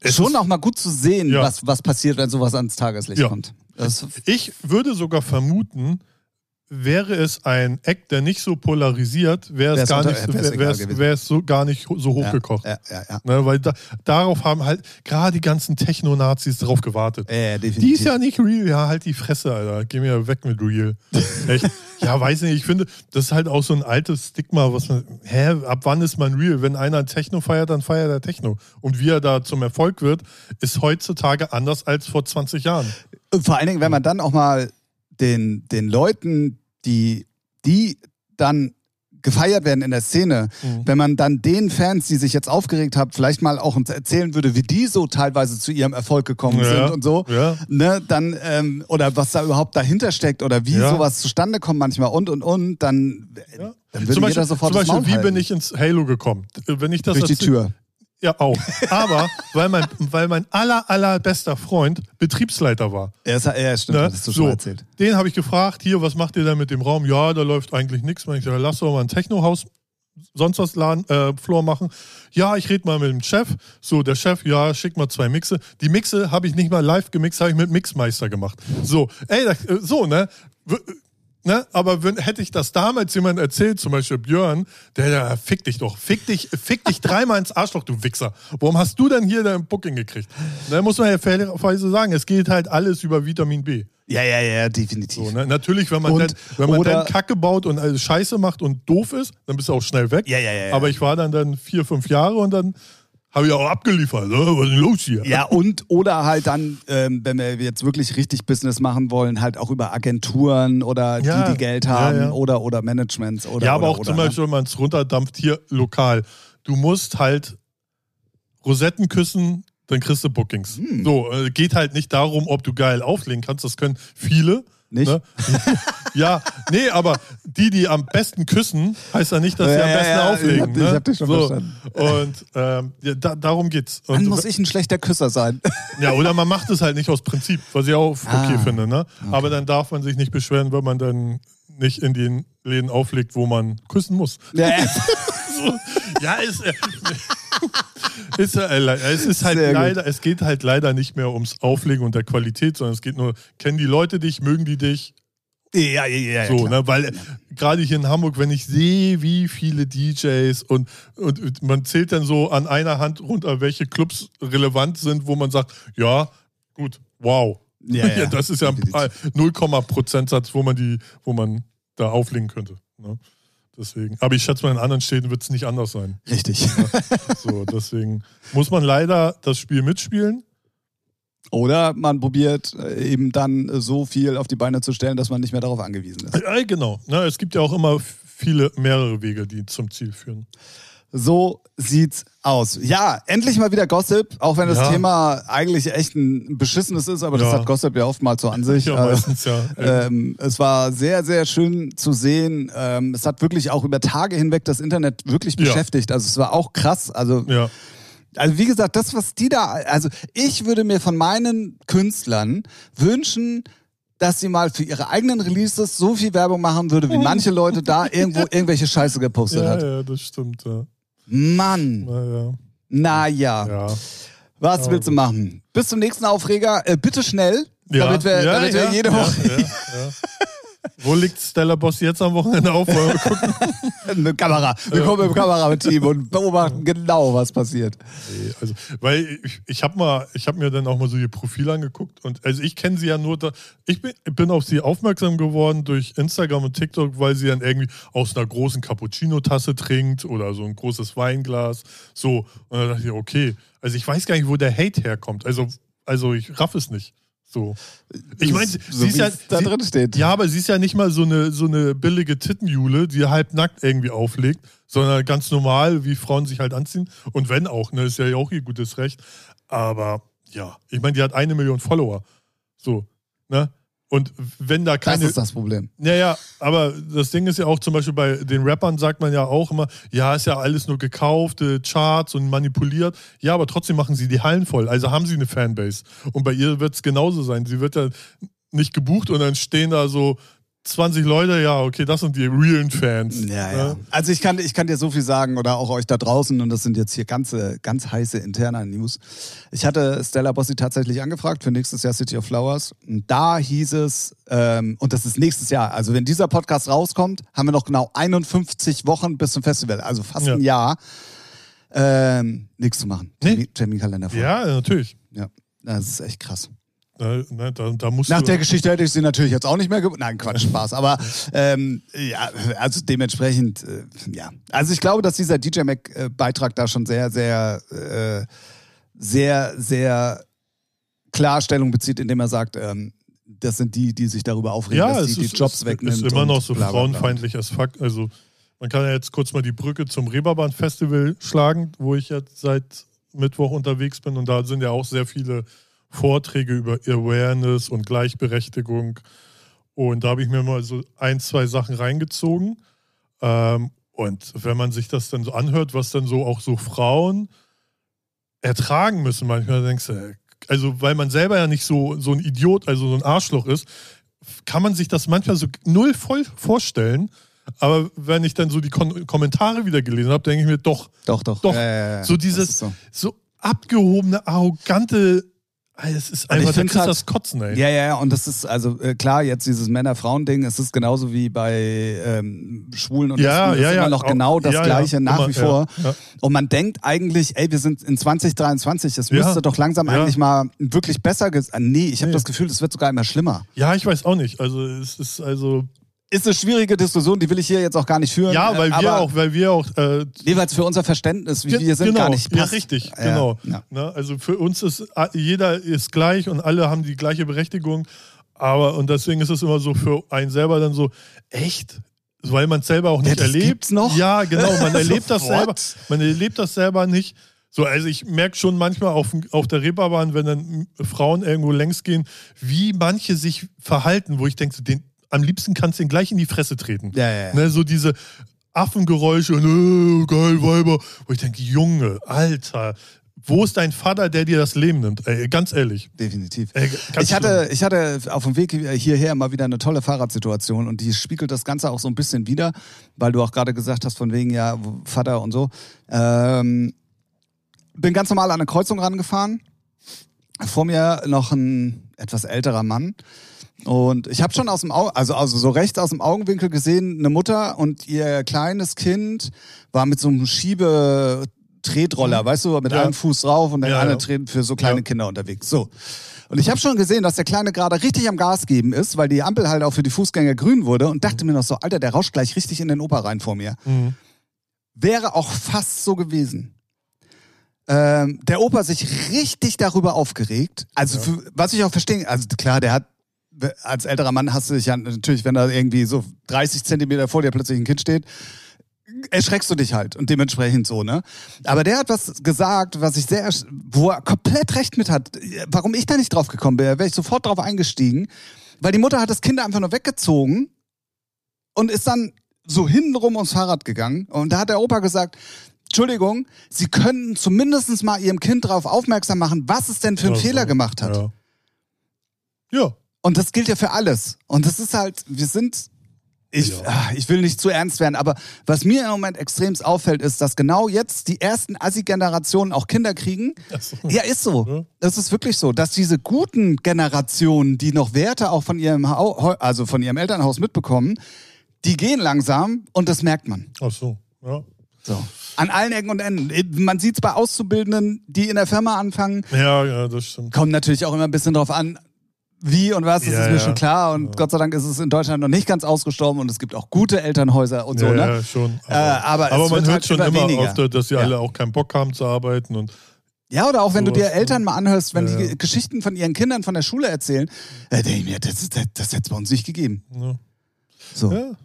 Es schon auch mal gut zu sehen, Ja. was, was passiert, wenn sowas ans Tageslicht Ja. kommt. Das, Ich würde sogar vermuten, wäre es ein Eck, der nicht so polarisiert, wäre es gar unter- nicht, so gar nicht so hochgekocht. ja, ja, ja. Ne, weil da, darauf haben halt gerade die ganzen Techno-Nazis drauf gewartet. Die ist ja nicht real. Ja, halt die Fresse, Alter. Geh mir weg mit real. *laughs* Echt? Ja, weiß nicht. Ich finde, das ist halt auch so ein altes Stigma, was man. Hä, ab wann ist man real? Wenn einer Techno feiert, dann feiert er Techno. Und wie er da zum Erfolg wird, ist heutzutage anders als vor 20 Jahren. Vor allen Dingen, wenn man dann auch mal den, den Leuten, die, die dann gefeiert werden in der Szene, Mhm. wenn man dann den Fans, die sich jetzt aufgeregt haben, vielleicht mal auch uns erzählen würde, wie die so teilweise zu ihrem Erfolg gekommen Ja, sind und so, ja. ne, dann, ähm, oder was da überhaupt dahinter steckt oder wie Ja. sowas zustande kommt manchmal und und und, dann, dann würde Zum Beispiel, jeder sofort zum Beispiel wie halten. bin ich ins Halo gekommen? Wenn ich das durch die Tür. Ja, auch. Aber weil mein, weil mein aller, allerbester Freund Betriebsleiter war. Ja, das, ja stimmt, Ne? hattest du schon so, erzählt. Den habe ich gefragt, hier, was macht ihr denn mit dem Raum? Ja, da läuft eigentlich nichts. Ich sage, lass doch mal ein Technohaus, sonst was Laden, äh, Floor machen. Ja, ich rede mal mit dem Chef. So, der Chef, ja, schick mal zwei Mixe. Die Mixe habe ich nicht mal live gemixt, habe ich mit Mixmeister gemacht. So, ey, äh, so, ne? Ne? Aber wenn, hätte ich das damals jemand erzählt, zum Beispiel Björn, der, der fick dich doch, fick dich, fick dich dreimal ins Arschloch, du Wichser. Warum hast du denn hier dein Booking gekriegt? Da muss man ja fairerweise sagen, es geht halt alles über Vitamin B. Ja, ja, ja, definitiv. So, ne? Natürlich, wenn man, Und- dann, wenn man dann Kacke baut und alles Scheiße macht und doof ist, dann bist du auch schnell weg. Ja, ja, ja, ja. Aber ich war dann, dann vier, fünf Jahre und dann habe ich auch abgeliefert. Ne? Was ist denn los hier? Ja, und oder halt dann, ähm, wenn wir jetzt wirklich richtig Business machen wollen, halt auch über Agenturen oder Ja, die, die Geld ja, haben ja. oder oder Managements oder ja, aber oder, auch oder, zum ne? Beispiel, wenn man es runterdampft, hier lokal. Du musst halt Rosetten küssen, dann kriegst du Bookings. Hm. So, äh, geht halt nicht darum, ob du geil auflegen kannst. Das können viele. Nicht? Ne? *laughs* ja, nee, aber die, die am besten küssen, heißt ja nicht, dass sie Ja, am besten ja, auflegen. ich hab- ich ne? hab dich schon so. verstanden. Und ähm, da, darum geht's. Dann Und, muss ich ein schlechter Küsser sein. *laughs* ja, oder man macht es halt nicht aus Prinzip, was ich auch okay Ah, finde. Ne? Aber dann darf man sich nicht beschweren, wenn man dann nicht in den Läden auflegt, wo man küssen muss. ja, ja. *laughs* So, ja, äh, *laughs* ist, äh, le- es ist halt Sehr gut. leider, es geht halt leider nicht mehr ums Auflegen und der Qualität, sondern es geht nur, kennen die Leute dich, mögen die dich, ja, ja, ja, ja, so, klar. ne? Weil äh, gerade hier in Hamburg, wenn ich sehe, wie viele DJs und, und, und man zählt dann so an einer Hand runter, welche Clubs relevant sind, wo man sagt, ja, gut, wow. Ja, *laughs* ja. das ist ja ein paar- 0, Prozentsatz, wo man die, wo man da auflegen könnte. Ne? Deswegen. Aber ich schätze mal, in anderen Städten wird es nicht anders sein. Richtig. So, deswegen muss man leider das Spiel mitspielen. Oder man probiert äh, eben dann so viel auf die Beine zu stellen, dass man nicht mehr darauf angewiesen ist. Ja, genau. Ne, es gibt ja auch immer viele, mehrere Wege, die zum Ziel führen. So sieht's aus. Ja, endlich mal wieder Gossip, auch wenn das Ja. Thema eigentlich echt ein beschissenes ist, aber das Ja. hat Gossip ja oftmals so an sich. Ja, Äh, meistens ja. Ähm, es war sehr, sehr schön zu sehen. Ähm, es hat wirklich auch über Tage hinweg das Internet wirklich beschäftigt. Also es war auch krass. Also, ja. also wie gesagt, das, was die da, also ich würde mir von meinen Künstlern wünschen, dass sie mal für ihre eigenen Releases so viel Werbung machen würde, wie manche Leute da irgendwo irgendwelche Scheiße gepostet Ja, hat. ja, das stimmt. Ja. Mann, Naja. naja. Ja. Was Ja, willst du machen? Bis zum nächsten Aufreger. Äh, bitte schnell, Ja. damit wir, ja, damit wir jede Woche. Wo liegt Stella Boss jetzt am Wochenende auf? Wollen wir gucken? eine Kamera. Wir kommen im Kamerateam und beobachten genau, was passiert. Nee, also, weil ich, ich habe mal, ich habe mir dann auch mal so ihr Profil angeguckt und also ich kenne sie ja nur, da, ich bin, bin auf sie aufmerksam geworden durch Instagram und TikTok, weil sie dann irgendwie aus einer großen Cappuccino-Tasse trinkt oder so ein großes Weinglas, so und dann dachte ich, okay, also ich weiß gar nicht, wo der Hate herkommt, also also ich raff es nicht. So. Ich meine, sie, so sie ist ja, da sie, drin steht. ja, aber sie ist ja nicht mal so eine, so eine billige Tittenjule, die halb nackt irgendwie auflegt, sondern ganz normal, wie Frauen sich halt anziehen. Und wenn auch, ne, ist ja auch ihr gutes Recht. Aber ja, ich meine, die hat eine Million Follower. So, ne? Und wenn da Das keine. ist das Problem. Naja, aber das Ding ist ja auch zum Beispiel bei den Rappern sagt man ja auch immer, ja, ist ja alles nur gekaufte Charts und manipuliert. Ja, aber trotzdem machen sie die Hallen voll. Also haben sie eine Fanbase. Und bei ihr wird es genauso sein. Sie wird ja nicht gebucht und dann stehen da so 20 Leute, ja, okay, das sind die realen Fans. Ja, ne? ja. Also ich kann, ich kann dir so viel sagen oder auch euch da draußen und das sind jetzt hier ganze, ganz heiße interne News. Ich hatte Stella Bossi tatsächlich angefragt für nächstes Jahr City of Flowers und da hieß es, ähm, und das ist nächstes Jahr, also wenn dieser Podcast rauskommt, haben wir noch genau 51 Wochen bis zum Festival, also fast Ja. ein Jahr. Ähm, nichts zu machen. Nee. Termin- Terminkalender voll. Ja, natürlich. ja. Das ist echt krass. Ne, ne, da, da Nach der Geschichte hätte ich sie natürlich jetzt auch nicht mehr gebucht. Nein, Quatsch, Spaß. Aber ähm, ja, also dementsprechend, äh, ja. Also ich glaube, dass dieser DJ Mac-Beitrag da schon sehr, sehr, äh, sehr, sehr Klarstellung bezieht, indem er sagt, ähm, das sind die, die sich darüber aufregen, ja, dass es die die ist, Jobs es wegnimmt. ist immer noch so bla, bla, bla. frauenfeindlich as fuck. Also man kann ja jetzt kurz mal die Brücke zum Reeperbahn-Festival schlagen, wo ich jetzt seit Mittwoch unterwegs bin und da sind ja auch sehr viele Vorträge über Awareness und Gleichberechtigung und da habe ich mir mal so ein, zwei Sachen reingezogen ähm, und wenn man sich das dann so anhört, was dann so auch so Frauen ertragen müssen, manchmal denkst du, also weil man selber ja nicht so, so ein Idiot, also so ein Arschloch ist, kann man sich das manchmal so null voll vorstellen. Aber wenn ich dann so die Kon Kommentare wieder gelesen habe, denke ich mir, doch, Doch, doch. Doch. Ja, ja, ja. so dieses so. so abgehobene, arrogante, Es ist einfach, ich da halt- das Kotzen, ey. Ja, ja, ja, und das ist also äh, klar, jetzt dieses Männer-Frauen-Ding, es ist genauso wie bei ähm, Schwulen und Ja, Lesben, es ja, ist ja. immer noch Auch- genau das ja, ja, Gleiche nach immer, wie vor. Ja, ja. Und man denkt eigentlich, ey, wir sind in 2023, es Ja. müsste doch langsam Ja. eigentlich mal wirklich besser. Ah, Nee, ich habe Nee. das Gefühl, es wird sogar immer schlimmer. ja, ich weiß auch nicht. Also es ist also. Ist eine schwierige Diskussion, die will ich hier jetzt auch gar nicht führen. Ja, weil äh, wir auch, weil wir auch äh, Jeweils für unser Verständnis, wie Ge- wir sind, genau, gar nicht Ja, passt. richtig, Ja, genau. ja. Ne, also für uns ist jeder ist gleich und alle haben die gleiche Berechtigung. Aber und deswegen ist es immer so für einen selber dann so, echt? Weil man es selber auch Ja, nicht das erlebt. gibt's noch? Ja, genau, man *laughs* erlebt das selber. Man erlebt das selber nicht. So, also ich merke schon manchmal auf, auf der Reeperbahn, wenn dann Frauen irgendwo längs gehen, wie manche sich verhalten, wo ich denke, so, den, am liebsten kannst du den gleich in die Fresse treten. Ja, ja, ja. Ne, so diese Affengeräusche und äh, geil, Weiber. Wo ich denke, Junge, Alter, wo ist dein Vater, der dir das Leben nimmt? Ey, ganz ehrlich. Definitiv. Ey, Ich hatte, ich hatte auf dem Weg hierher mal wieder eine tolle Fahrradsituation und die spiegelt das Ganze auch so ein bisschen wieder, weil du auch gerade gesagt hast, von wegen ja, Vater und so. Ähm, bin ganz normal an eine Kreuzung rangefahren. Vor mir noch ein etwas älterer Mann. Und ich habe schon aus dem Auge, also, also so rechts aus dem Augenwinkel gesehen, eine Mutter und ihr kleines Kind war mit so einem Schiebe-Tretroller, weißt du, mit Ja. einem Fuß drauf und der Ja, andere ja. Für so kleine Ja. Kinder unterwegs. So. Und ich habe schon gesehen, dass der Kleine gerade richtig am Gas geben ist, weil die Ampel halt auch für die Fußgänger grün wurde und dachte mir noch so, Alter, der rauscht gleich richtig in den Opa rein vor mir. Mhm. Wäre auch fast so gewesen. Ähm, der Opa sich richtig darüber aufgeregt. Also, für, was ich auch verstehe, also klar, der hat, als älterer Mann hast du dich ja natürlich, wenn da irgendwie so 30 Zentimeter vor dir plötzlich ein Kind steht, erschreckst du dich halt und dementsprechend so, ne? Aber der hat was gesagt, was ich sehr, wo er komplett recht mit hat. Warum ich da nicht drauf gekommen bin, wäre ich sofort drauf eingestiegen, weil die Mutter hat das Kind einfach nur weggezogen und ist dann so hintenrum ums Fahrrad gegangen und da hat der Opa gesagt, Entschuldigung, Sie könnten zumindest mal Ihrem Kind darauf aufmerksam machen, was es denn für einen Also, Fehler gemacht hat. Ja. ja. Und das gilt ja für alles. Und das ist halt, wir sind, ich, Ja. ah, ich will nicht zu ernst werden, aber was mir im Moment extremst auffällt, ist, dass genau jetzt die ersten Assi-Generationen auch Kinder kriegen. So. Ja, ist so. Ja. Das ist wirklich so, dass diese guten Generationen, die noch Werte auch von ihrem, also von ihrem Elternhaus mitbekommen, die gehen langsam und das merkt man. Ach so. Ja. So. An allen Ecken und Enden. Man sieht es bei Auszubildenden, die in der Firma anfangen, ja, ja, das stimmt. kommt natürlich auch immer ein bisschen drauf an, wie und was, das Ja, ist mir ja. schon klar. Und Ja. Gott sei Dank ist es in Deutschland noch nicht ganz ausgestorben und es gibt auch gute Elternhäuser und so, ja, ne? ja, schon. Äh, aber aber man hört halt schon immer weniger. oft, dass sie alle auch keinen Bock haben zu arbeiten und Ja, oder auch wenn du dir Eltern mal anhörst, wenn die. Geschichten von ihren Kindern von der Schule erzählen, da denke ich mir, das, das, das hätte es bei uns nicht gegeben. ja. So.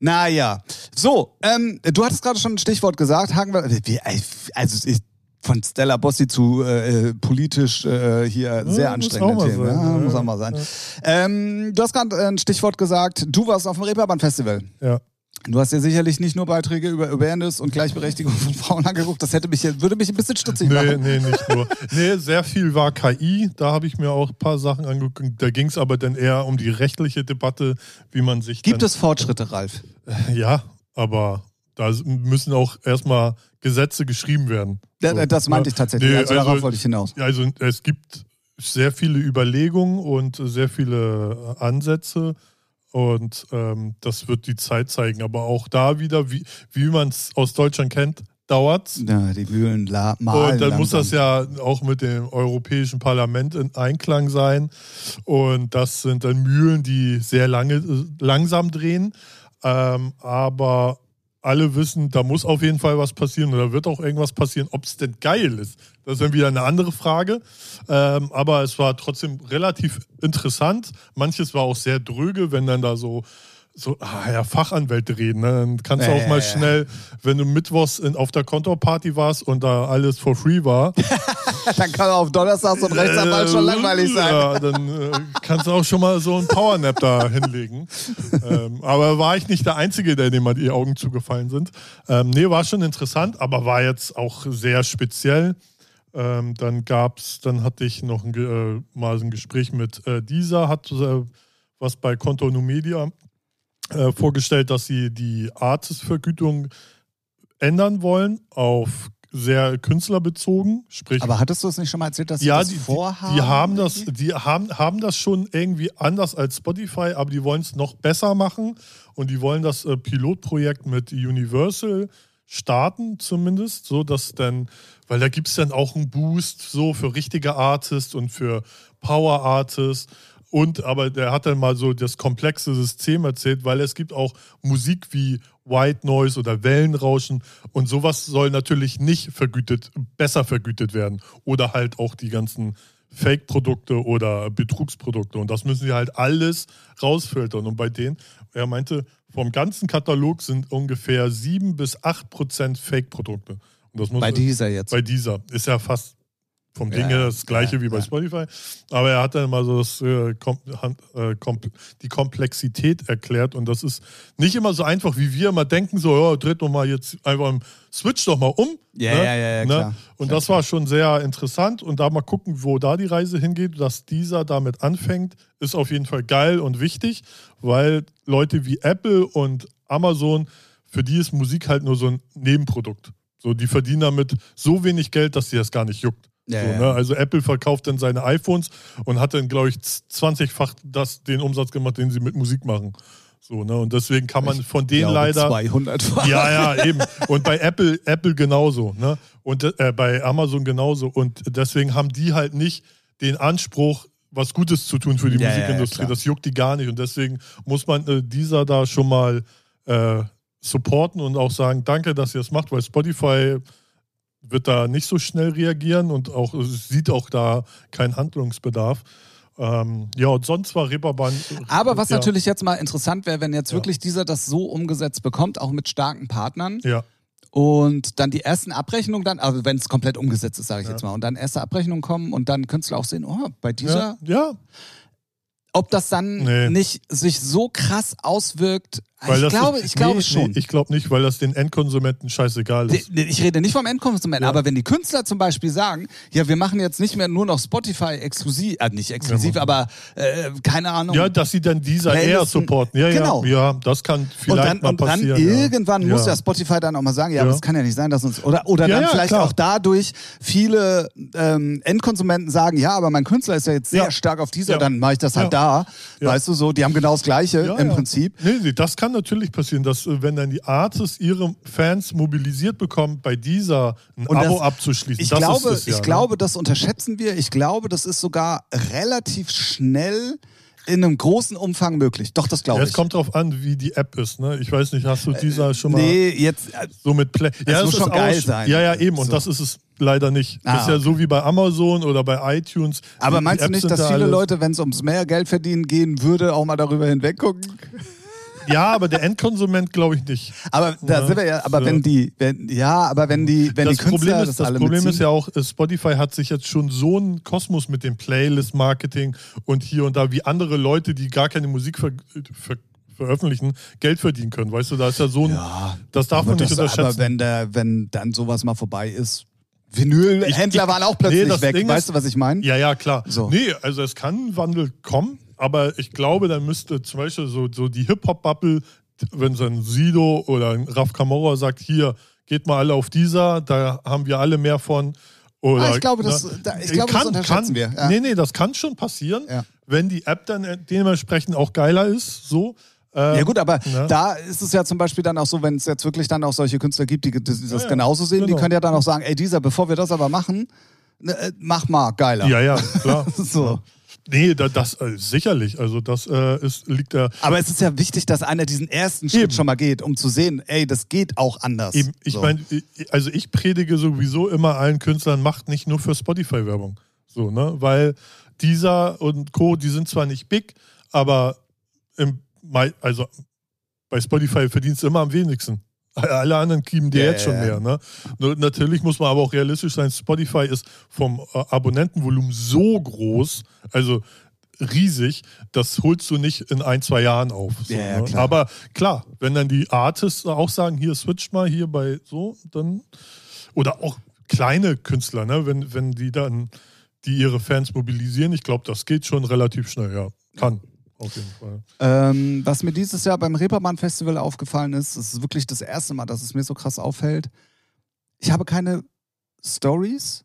Ja. Naja. So, ähm, du hattest gerade schon ein Stichwort gesagt. Hagen wir, wie, also ich, von Stella Bossi zu äh, politisch äh, hier sehr muss anstrengende Themen. sein, Ja, ja. muss auch mal sein. Ja. Ähm, du hast gerade ein Stichwort gesagt. Du warst auf dem Reeperbahn-Festival. ja. Du hast ja sicherlich nicht nur Beiträge über Awareness und Gleichberechtigung von Frauen angeguckt. Das hätte mich, würde mich ein bisschen stutzig Nee, machen. nee, nicht nur. Nee, sehr viel war KI. Da habe ich mir auch ein paar Sachen angeguckt. Da ging es aber dann eher um die rechtliche Debatte, wie man sich. Gibt es Fortschritte, Ralf? Ja, aber da müssen auch erstmal Gesetze geschrieben werden. So, das meinte ne? ich tatsächlich. Nee, also, darauf wollte ich hinaus. Also es gibt sehr viele Überlegungen und sehr viele Ansätze und ähm, das wird die Zeit zeigen. Aber auch da wieder, wie, wie man es aus Deutschland kennt, dauert's. Ja, die Mühlen la malen. Und dann muss das langsam. ja auch mit dem Europäischen Parlament in Einklang sein. Und das sind dann Mühlen, die sehr lange, äh, langsam drehen. Ähm, aber alle wissen, da muss auf jeden Fall was passieren oder wird auch irgendwas passieren. Ob es denn geil ist, das ist dann wieder eine andere Frage. Ähm, aber es war trotzdem relativ interessant. Manches war auch sehr dröge, wenn dann da so so, ah ja, Fachanwälte reden. Ne? Dann kannst du Ja, auch ja, mal schnell, wenn du mittwochs in, auf der Kontorparty warst und da alles for free war, *laughs* dann kann auf Donnerstag so ein Rechtsanwalt schon langweilig sein. Ja, dann äh, kannst du auch schon mal so einen Powernap da hinlegen. ähm, aber war ich nicht der Einzige, der dem mal die Augen zugefallen sind. Ähm, nee, war schon interessant, aber war jetzt auch sehr speziell. Ähm, dann gab's, dann hatte ich noch ein, äh, mal ein Gespräch mit äh, dieser, hat äh, was bei Konto Numedia äh, vorgestellt, dass sie die Artist-Vergütung ändern wollen auf sehr künstlerbezogen. Sprich, Aber hattest du es nicht schon mal erzählt, dass sie ja, das die, die, vorhaben? die haben das, die haben, haben das schon irgendwie anders als Spotify, aber die wollen es noch besser machen und die wollen das äh, Pilotprojekt mit Universal starten zumindest, so dass dann, weil da gibt es dann auch einen Boost so für richtige Artists und für Power Artists und aber der hat dann mal so das komplexe System erzählt, weil es gibt auch Musik wie White Noise oder Wellenrauschen. Und sowas soll natürlich nicht vergütet, besser vergütet werden. Oder halt auch die ganzen Fake-Produkte oder Betrugsprodukte. Und das müssen sie halt alles rausfiltern. Und bei denen, er meinte, vom ganzen Katalog sind ungefähr 7 bis 8 Prozent Fake-Produkte. Und das muss Bei dieser jetzt. bei dieser. Ist ja fast vom Ding Ja, her das gleiche ja, wie bei ja. Spotify. Aber er hat dann mal so das, äh, kom äh, kom die Komplexität erklärt und das ist nicht immer so einfach, wie wir immer denken, so, ja, dreht doch mal jetzt einfach, switch doch mal um. Ja, ne? ja, ja, ja, Ne? klar. Und das war schon sehr interessant und da mal gucken, wo da die Reise hingeht, dass dieser damit anfängt, ist auf jeden Fall geil und wichtig, weil Leute wie Apple und Amazon, für die ist Musik halt nur so ein Nebenprodukt. So, die verdienen damit so wenig Geld, dass sie das gar nicht juckt. Ja, so, ja. Ne? Also Apple verkauft dann seine iPhones und hat dann, glaube ich, 20-fach das, den Umsatz gemacht, den sie mit Musik machen. So, ne? Und deswegen kann man von denen leider. 200 *laughs* Ja, ja, eben. Und bei Apple, Apple genauso, ne? Und äh, bei Amazon genauso. Und deswegen haben die halt nicht den Anspruch, was Gutes zu tun für die Ja, ja, ja, Musikindustrie. klar. das juckt die gar nicht. Und deswegen muss man äh, dieser da schon mal äh, supporten und auch sagen, danke, dass ihr das macht, weil Spotify wird da nicht so schnell reagieren und auch sieht auch da keinen Handlungsbedarf. Ähm, ja, und sonst war Reeperbahn. Aber was ja, natürlich jetzt mal interessant wäre, wenn jetzt Ja. wirklich dieser das so umgesetzt bekommt, auch mit starken Partnern Ja, und dann die ersten Abrechnungen dann, also wenn es komplett umgesetzt ist, sage ich Ja. jetzt mal, und dann erste Abrechnungen kommen und dann Künstler auch sehen, oh, bei dieser, ja, ja, ob das dann Nee. nicht sich so krass auswirkt. Weil ich das glaube, ist, ich glaube nee, schon. Nee, ich glaube nicht, weil das den Endkonsumenten scheißegal ist. Ich rede nicht vom Endkonsument, Ja. aber wenn die Künstler zum Beispiel sagen, ja, wir machen jetzt nicht mehr nur noch Spotify exklusiv, äh, nicht exklusiv, Ja, aber äh, keine Ahnung. Ja, dass sie dann dieser eher supporten. Ja, Genau. ja, ja, das kann und vielleicht dann, mal und dann passieren. irgendwann muss ja Spotify dann auch mal sagen, ja, aber es kann ja nicht sein, dass uns oder oder dann vielleicht klar. auch dadurch viele ähm, Endkonsumenten sagen, ja, aber mein Künstler ist ja jetzt sehr stark auf dieser, dann mache ich das halt da, weißt du so, die haben genau das Gleiche im. Prinzip. Nee, das kann natürlich passieren, dass äh, wenn dann die Artists ihre Fans mobilisiert bekommen, bei dieser ein Und Abo das- abzuschließen. Ich das glaube, es ja, ich ne? glaube, das unterschätzen wir. Ich glaube, das ist sogar relativ schnell in einem großen Umfang möglich. Doch, das glaube Ja, ich. es kommt drauf an, wie die App ist. Ne? Ich weiß nicht, hast du dieser schon mal nee, jetzt äh, so mit Play? Ja, muss es schon geil sein. Ja, ja, eben. Und So. das ist es leider nicht. Ah, das ist ja okay. so wie bei Amazon oder bei iTunes. aber meinst du nicht, dass da viele alles- Leute, wenn es ums mehr Geld verdienen gehen würde, auch mal darüber hinweggucken? Ja, aber der Endkonsument glaube ich nicht. Aber da Ja, sind wir ja, aber ja. wenn die, wenn, ja, aber wenn die, wenn das die Künstler Problem ist, das, das alle Problem ist mitziehen, ja auch, äh, Spotify hat sich jetzt schon so einen Kosmos mit dem Playlist-Marketing und hier und da, wie andere Leute, die gar keine Musik ver ver veröffentlichen, Geld verdienen können. Weißt du, da ist ja so ein, ja, das darf man nicht das, unterschätzen. aber wenn der, wenn dann sowas mal vorbei ist, Vinylhändler waren auch plötzlich Nee, weg. Ding weißt ist- du, was ich meine? Ja, ja, klar. So. Nee, also es kann Wandel kommen, aber ich glaube, dann müsste zum Beispiel so, so die Hip-Hop-Bubble, wenn so ein Sido oder ein Raf Kamora sagt, hier, geht mal alle auf dieser, da haben wir alle mehr von. Oder, Ah, ich glaube, das- ne? da- ich glaube, das unterschätzen wir, ja. Nee, nee, das kann schon passieren, Ja. wenn die App dann dementsprechend auch geiler ist, so. Ähm, Ja gut, aber ne? da ist es ja zum Beispiel dann auch so, wenn es jetzt wirklich dann auch solche Künstler gibt, die, die das Ja, genauso sehen, die genau. können ja dann auch sagen, ey dieser, bevor wir das aber machen, ne, äh, mach mal geiler. Ja, ja, klar. *laughs* So. Nee, da, das äh, sicherlich. Also das äh, ist, liegt da. Aber es ist ja wichtig, dass einer diesen ersten Schritt Eben. schon mal geht, um zu sehen, ey, das geht auch anders. Eben, ich so. meine, also ich predige sowieso immer allen Künstlern, macht nicht nur für Spotify Werbung. So, ne? Weil dieser und Co., die sind zwar nicht big, aber im, Mai- also bei Spotify verdienst du immer am wenigsten. Alle anderen kriegen dir Ja, jetzt schon mehr. Ne? Natürlich muss man aber auch realistisch sein. Spotify ist vom äh, Abonnentenvolumen so groß, also riesig, das holst du nicht in ein, zwei Jahren auf. So, ja, ne? klar. Aber klar, wenn dann die Artists auch sagen, hier switch mal hier bei so, dann oder auch kleine Künstler, ne? wenn, wenn die dann die ihre Fans mobilisieren, ich glaube, das geht schon relativ schnell, ja. Kann, auf jeden Fall. Ähm, was mir dieses Jahr beim Reeperbahn Festival aufgefallen ist, es ist wirklich das erste Mal, dass es mir so krass auffällt. Ich habe keine Stories,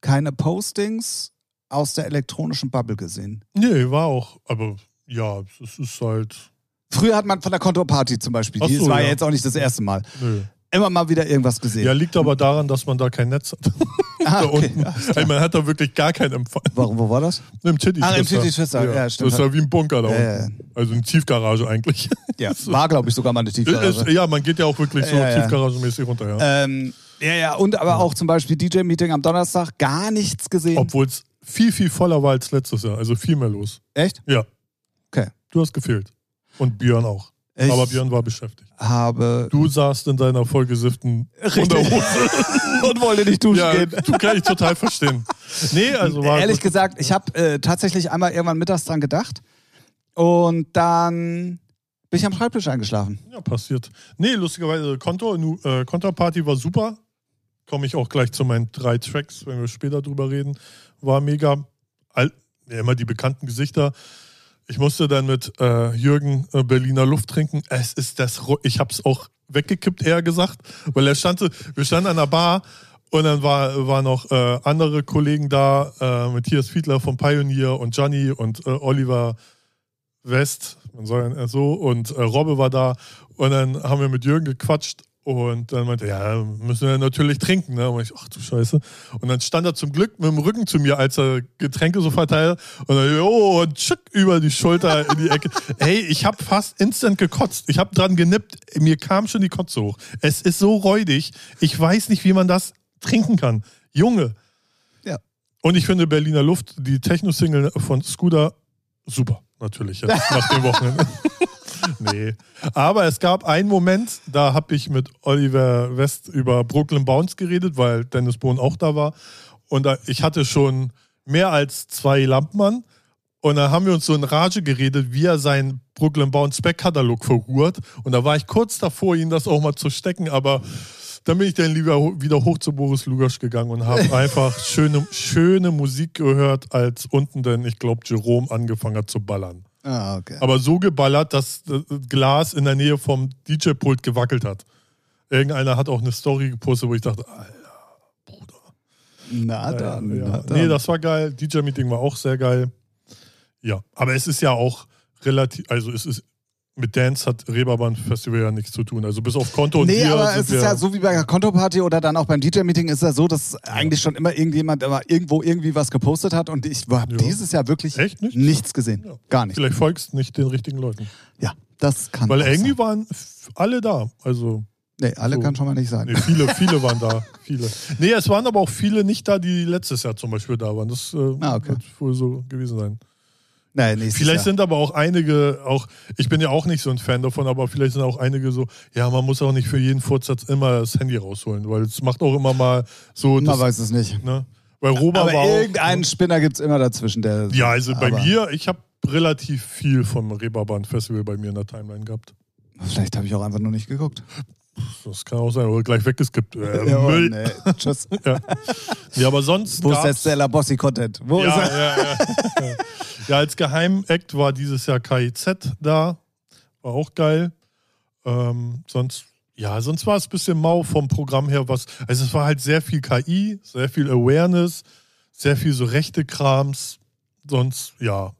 keine Postings aus der elektronischen Bubble gesehen. Nee, war auch, aber ja, es ist halt. Früher hat man von der Kontoparty zum Beispiel, so, das war ja. jetzt auch nicht das erste Mal, Nö. Immer mal wieder irgendwas gesehen. Ja, liegt aber daran, dass man da kein Netz hat. *laughs* ah, da okay. unten. Ey, man hat da wirklich gar keinen Empfang. Warum, wo war das? Im Titty Ach, im Titty Twister, ja, stimmt. Das ist ja wie ein Bunker da Ja, unten. ja, Also eine Tiefgarage eigentlich. *laughs* ja. *laughs* war, glaube ich, sogar mal eine Ist, Tiefgarage. ja, man geht ja auch wirklich so Ja, ja. tiefgaragenmäßig runter, ja. Ähm, ja, ja, und aber auch zum Beispiel DJ-Meeting am Donnerstag, gar nichts gesehen. Obwohl es viel, viel voller war als letztes Jahr. Also viel mehr los. Echt? Ja. Okay. Du hast gefehlt. Und Björn auch. Ich Aber Björn war beschäftigt. habe Du saßt in deiner vollgesifften. Unterhose. *laughs* und wollte nicht duschen ja, gehen. du kann ich total verstehen. Nee, also war Ehrlich gesagt, ich habe äh, tatsächlich einmal irgendwann mittags dran gedacht und dann bin ich am Schreibtisch eingeschlafen. Ja, passiert. Nee, lustigerweise, Konto, äh, Konterparty war super. Komme ich auch gleich zu meinen drei Tracks, wenn wir später drüber reden. War mega. All, ja, immer die bekannten Gesichter. Ich musste dann mit äh, Jürgen äh, Berliner Luft trinken. Es ist das, ich habe es auch weggekippt, eher gesagt, weil er stand, wir standen an der Bar und dann war, war noch äh, andere Kollegen da, äh, Matthias Fiedler von Pioneer und Johnny und äh, Oliver West, man soll so, und äh, Robbe war da. Und dann haben wir mit Jürgen gequatscht und dann meinte er, ja, müssen wir natürlich trinken. Ne? Und ich, ach du Scheiße. Und dann stand er zum Glück mit dem Rücken zu mir, als er Getränke so verteilt. Und dann, oh, und tschick, über die Schulter in die Ecke. *laughs* Hey, ich habe fast instant gekotzt. Ich habe dran genippt. Mir kam schon die Kotze hoch. Es ist so räudig. Ich weiß nicht, wie man das trinken kann. Junge. Ja. Und ich finde Berliner Luft, die Techno-Single von Scooter, super, natürlich, jetzt nach dem Wochenende. *laughs* nee. Aber es gab einen Moment, da habe ich mit Oliver West über Brooklyn Bounce geredet, weil Dennis Bohn auch da war. Und da, ich hatte schon mehr als zwei Lampen an. Und da haben wir uns so in Rage geredet, wie er seinen Brooklyn Bounce Back-Katalog verhurt. Und da war ich kurz davor, ihn das auch mal zu stecken, aber dann bin ich dann lieber wieder hoch zu Boris Lugasch gegangen und habe *laughs* einfach schöne, schöne Musik gehört, als unten dann, ich glaube, Jerome angefangen hat zu ballern. Ah, okay. Aber so geballert, dass das Glas in der Nähe vom DJ-Pult gewackelt hat. Irgendeiner hat auch eine Story gepostet, wo ich dachte, Alter, Bruder. Na dann, ja. na dann. Nee, das war geil. DJ-Meeting war auch sehr geil. Ja, aber es ist ja auch relativ, also es ist, mit Dance hat Reeperbahn Festival ja nichts zu tun. Also bis auf Konto und Nee, aber es ist ja so wie bei der Kontoparty oder dann auch beim DJ-Meeting ist ja so, dass eigentlich schon immer irgendjemand immer irgendwo irgendwie was gepostet hat und ich habe Ja. dieses Jahr wirklich Echt nicht? nichts gesehen. Ja. Gar nicht. Vielleicht folgst nicht den richtigen Leuten. Ja, das kann Weil auch irgendwie waren f- alle da. Also Nee, alle so. kann schon mal nicht sein. nee, viele, viele waren da. Viele. Nee, es waren aber auch viele nicht da, die letztes Jahr zum Beispiel da waren. Das äh, Ah, okay. wird wohl so gewesen sein. Nächstes Vielleicht Jahr. sind aber auch einige, auch ich bin ja auch nicht so ein Fan davon, aber vielleicht sind auch einige so, ja, man muss auch nicht für jeden Fortsatz immer das Handy rausholen, weil es macht auch immer mal so, Man das, weiß es nicht. ne? Weil Roba aber war auch, irgendeinen Spinner gibt es immer dazwischen, der. Ja, also bei mir, ich habe relativ viel vom Reeperbahn Festival bei mir in der Timeline gehabt. Vielleicht habe ich auch einfach nur nicht geguckt. Das kann auch sein, oder gleich weggeskippt. Äh, Ja, oh, Müll. nee. Tschüss. Ja, aber sonst. Wo ist der Stella Bossi Content? Wo ja, ist er? ja, ja, ja. *laughs* ja, als Geheimakt war dieses Jahr KIZ da. War auch geil. Ähm, sonst, ja, sonst war es ein bisschen mau vom Programm her, was. Also es war halt sehr viel KI, sehr viel Awareness, sehr viel so rechte Krams. Sonst, ja,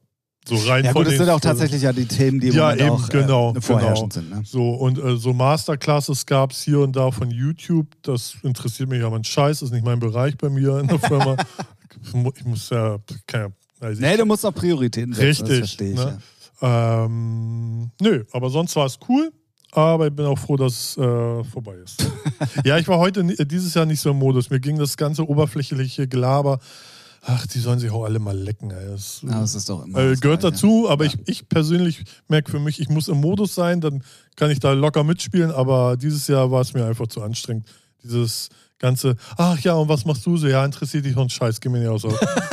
so rein Ja, gut, den- sind auch tatsächlich ja die Themen, die Ja, eben, auch genau, äh, vorherrschend genau. sind. Ne? So, und äh, so Masterclasses gab es hier und da von YouTube. Das interessiert mich aber ein Scheiß, ist nicht mein Bereich bei mir in der Firma. *laughs* ich muss ja, kann ja weiß ich Nee, du musst auch Prioritäten setzen, das Richtig. verstehe ich. ne? ähm, nö, aber sonst war es cool. Aber ich bin auch froh, dass es äh, vorbei ist. *laughs* ja, ich war heute ni- dieses Jahr nicht so im Modus. Mir ging das ganze oberflächliche Gelaber. Ach, die sollen sich auch alle mal lecken. Ey. Das, Ja, das ist doch immer. äh, gehört Gleiche. dazu, aber Ja. ich, ich persönlich merke für mich, ich muss im Modus sein, dann kann ich da locker mitspielen, aber dieses Jahr war es mir einfach zu anstrengend. Dieses ganze, ach ja, und was machst du so? Ja, interessiert dich ein Scheiß, geh mir nicht aus,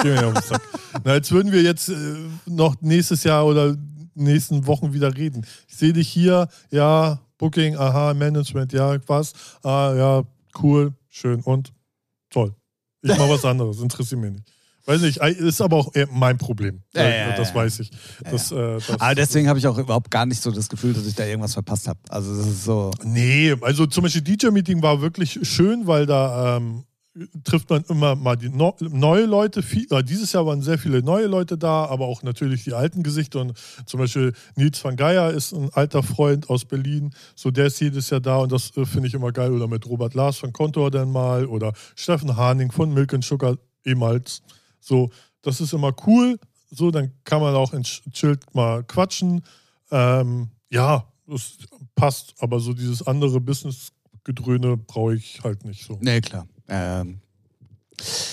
geh mir nicht auf den Sack. Na, als würden wir jetzt äh, noch nächstes Jahr oder nächsten Wochen wieder reden. Ich sehe dich hier, ja, Booking, aha, Management, ja, was? Ah, ja, cool, schön und toll. Ich mache was anderes, interessiert mich nicht. Weiß nicht, ist aber auch eher mein Problem. Ja, ja, das ja. weiß ich. Das, äh, das, Aber deswegen habe ich auch überhaupt gar nicht so das Gefühl, dass ich da irgendwas verpasst habe. Also das ist so. Nee, also zum Beispiel DJ-Meeting war wirklich schön, weil da ähm, trifft man immer mal die no neue Leute. Viel, äh, dieses Jahr waren sehr viele neue Leute da, aber auch natürlich die alten Gesichter. Und zum Beispiel Nils van Geier ist ein alter Freund aus Berlin. So, der ist jedes Jahr da und das äh, finde ich immer geil. Oder mit Robert Lars von Kontor dann mal oder Steffen Haning von Milk and Sugar ehemals. So, das ist immer cool. So, dann kann man auch in Schild mal quatschen. Ähm, ja, das passt, aber so dieses andere Business-Gedröhne brauche ich halt nicht so. Nee, klar. Ähm,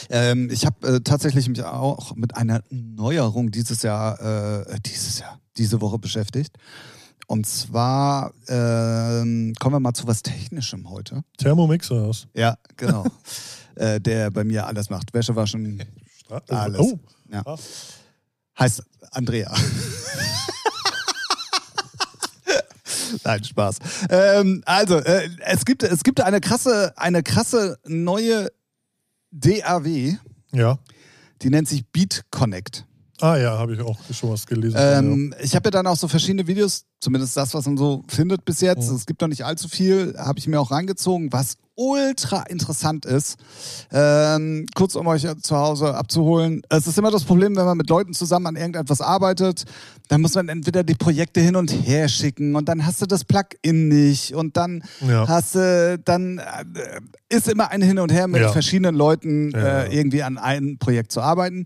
ähm, ich habe äh, tatsächlich mich auch mit einer Neuerung dieses Jahr, äh, dieses Jahr, diese Woche beschäftigt. Und zwar ähm, kommen wir mal zu was Technischem heute. Thermomixer. Ja, genau. *laughs* äh, der bei mir alles macht. Wäsche waschen, alles. Oh. Ja. Heißt Andrea. *laughs* Nein, Spaß. Ähm, also, äh, es, gibt, es gibt eine krasse, eine krasse neue DAW. Ja. Die nennt sich Beat Connect. Ah ja, habe ich auch schon was gelesen. Ähm, ja. Ich habe ja dann auch so verschiedene Videos, zumindest das, was man so findet bis jetzt. Mhm. Es gibt noch nicht allzu viel, habe ich mir auch reingezogen, was ultra interessant ist. Ähm, kurz um euch zu Hause abzuholen. Es ist immer das Problem, wenn man mit Leuten zusammen an irgendetwas arbeitet, dann muss man entweder die Projekte hin und her schicken und dann hast du das Plugin nicht und dann ja. hast du, dann äh, ist immer ein Hin und Her mit ja. verschiedenen Leuten äh, irgendwie an einem Projekt zu arbeiten.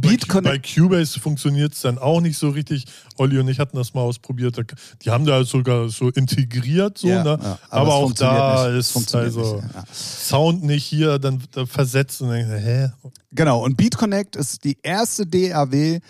Beat bei, bei Cubase funktioniert es dann auch nicht so richtig. Olli und ich hatten das mal ausprobiert. Die haben da sogar so integriert, so, ja, ne? ja, aber, aber auch da nicht. ist also nicht, ja. Sound nicht hier, dann da versetzt und dann, hä? Genau, und Beat Connect ist die erste DAW,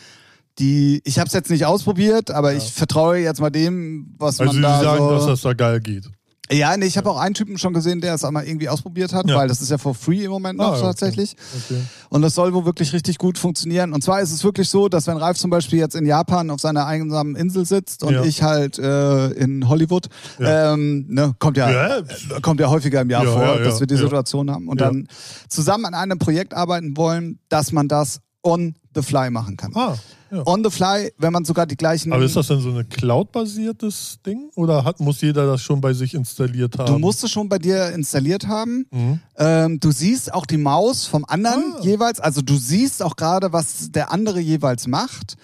die, ich habe es jetzt nicht ausprobiert, aber ich vertraue jetzt mal dem, was also man da Also Sie sagen, so dass das da geil geht. Ja, nee, ich habe auch einen Typen schon gesehen, der es einmal irgendwie ausprobiert hat, ja. weil das ist ja for free im Moment noch ah, tatsächlich. Okay. Okay. Und das soll wohl wirklich richtig gut funktionieren. Und zwar ist es wirklich so, dass wenn Ralf zum Beispiel jetzt in Japan auf seiner einsamen Insel sitzt und ja. ich halt äh, in Hollywood, ja. ähm, ne, kommt ja, kommt ja häufiger im Jahr vor, dass wir die Situation haben und dann zusammen an einem Projekt arbeiten wollen, dass man das on the fly machen kann. Ah. Ja. On the fly, wenn man sogar die gleichen. Aber ist das denn so ein Cloud-basiertes Ding oder hat, muss jeder das schon bei sich installiert haben? Du musst es schon bei dir installiert haben. Mhm. Ähm, du siehst auch die Maus vom anderen ah. jeweils. Also du siehst auch gerade, was der andere jeweils macht.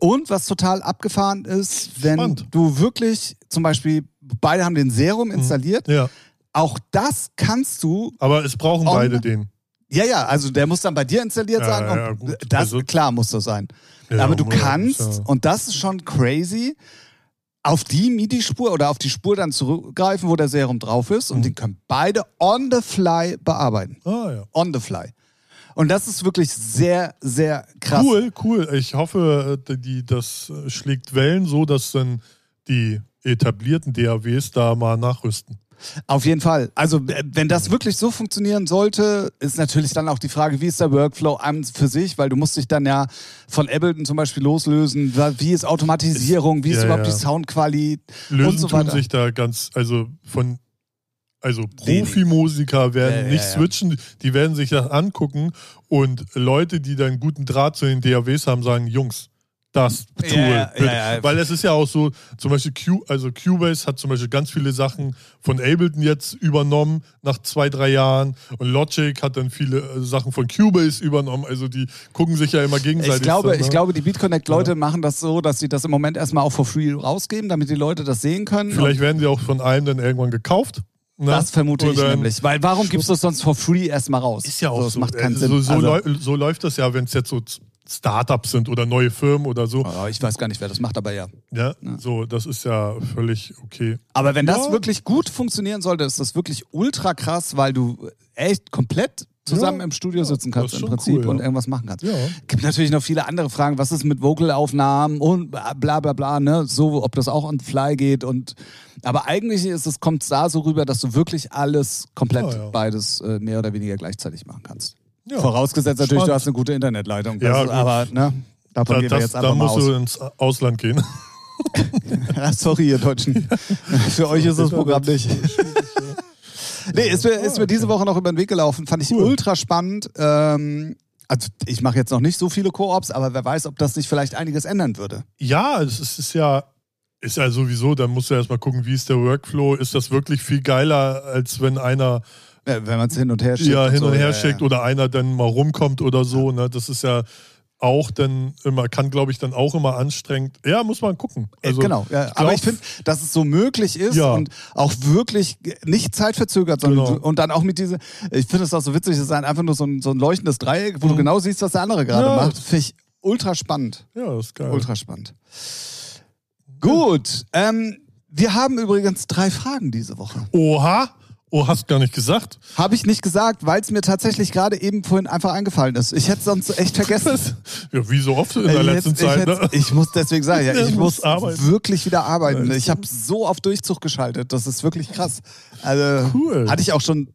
Und was total abgefahren ist, wenn Spannend. du wirklich zum Beispiel, beide haben den Serum mhm. installiert. Mhm. Ja. Auch das kannst du. Aber es brauchen beide den. Ja, ja, also der muss dann bei dir installiert ja, sein. Und ja, gut. das, also, klar, muss das sein. Ja, Aber du kannst, und das ist schon crazy, auf die MIDI-Spur oder auf die Spur dann zurückgreifen, wo der Serum drauf ist. Und mhm. den können beide on the fly bearbeiten. Ah, ja. On the fly. Und das ist wirklich sehr, sehr krass. Cool, cool. Ich hoffe, äh, die, das schlägt Wellen so, dass dann die etablierten DAWs da mal nachrüsten. Auf jeden Fall. Also wenn das wirklich so funktionieren sollte, ist natürlich dann auch die Frage, wie ist der Workflow an für sich, weil du musst dich dann ja von Ableton zum Beispiel loslösen. Wie ist Automatisierung, wie ist ja, überhaupt ja. die Soundqualität und so tun sich da ganz, also von also Profimusiker werden ja, nicht switchen, die werden sich das angucken und Leute, die dann guten Draht zu den DAWs haben, sagen, Jungs, das Tool. Ja, ja, ja, Weil es ist ja auch so, zum Beispiel Q, also Cubase hat zum Beispiel ganz viele Sachen von Ableton jetzt übernommen nach zwei, drei Jahren und Logic hat dann viele äh, Sachen von Cubase übernommen. Also die gucken sich ja immer gegenseitig. Ich glaube, dann, ne? ich glaube die BeatConnect-Leute machen das so, dass sie das im Moment erstmal auch for free rausgeben, damit die Leute das sehen können. Vielleicht werden die auch von einem dann irgendwann gekauft. Ne? Das vermute ich nämlich. Weil warum gibst du es sonst for free erstmal raus? Ist ja auch so. Das so. macht keinen Sinn. So, so, also. so läuft das ja, wenn es jetzt so Startups sind oder neue Firmen oder so. Oh, ich weiß gar nicht, wer das macht, aber ja. Ja, ja. so, das ist ja völlig okay. Aber wenn ja. das wirklich gut funktionieren sollte, ist das wirklich ultra krass, weil du echt komplett zusammen ja, im Studio sitzen kannst im Prinzip cool, und irgendwas machen kannst. Ja. Gibt natürlich noch viele andere Fragen. Was ist mit Vocalaufnahmen und bla bla bla, ne? So, ob das auch on fly geht und aber eigentlich ist es, kommt es da so rüber, dass du wirklich alles komplett beides äh, mehr oder weniger gleichzeitig machen kannst. Ja. Vorausgesetzt natürlich, Spannend. du hast eine gute Internetleitung. Ja, ist, aber ne, davon da, gehen wir jetzt einfach Da musst aus. du ins Ausland gehen. *laughs* *laughs* Sorry, ihr Deutschen. *laughs* Für euch ist das Programm nicht. nee, ist mir, ist mir diese Woche noch über den Weg gelaufen. Fand ich cool. ultra spannend. Ähm, also ich mache jetzt noch nicht so viele Koops, aber wer weiß, ob das nicht vielleicht einiges ändern würde. Ja, es ist ja, ist ja sowieso, dann musst du erstmal gucken, wie ist der Workflow. Ist das wirklich viel geiler, als wenn einer wenn man es hin und her schickt. ja, hin so, und her ja, schickt ja. oder einer dann mal rumkommt oder so. Ne? Das ist ja auch dann immer, kann glaube ich dann auch immer anstrengend. Ja, muss man gucken. Also, Äh, genau, ja. ich aber glaub- ich finde, dass es so möglich ist Ja. und auch wirklich nicht zeitverzögert, sondern Genau. und dann auch mit diese, ich finde es auch so witzig, es ist ein- einfach nur so ein, so ein leuchtendes Dreieck, wo du genau siehst, was der andere gerade Mhm. Ja. macht. Finde ich ultra spannend. Ja, das ist geil. Ultra spannend. Gut, ähm, wir haben übrigens drei Fragen diese Woche. Oha! Oh, hast gar nicht gesagt? Habe ich nicht gesagt, weil es mir tatsächlich gerade eben vorhin einfach eingefallen ist. Ich hätte sonst echt vergessen. *laughs* Ja, wie so oft in der Ich letzten hätte- ich, Zeit. hätte- Ne? ich muss deswegen sagen, ja, *laughs* ich muss arbeiten. wirklich wieder arbeiten. Ich habe so auf Durchzug geschaltet. Das ist wirklich krass. Also Cool. hatte ich auch schon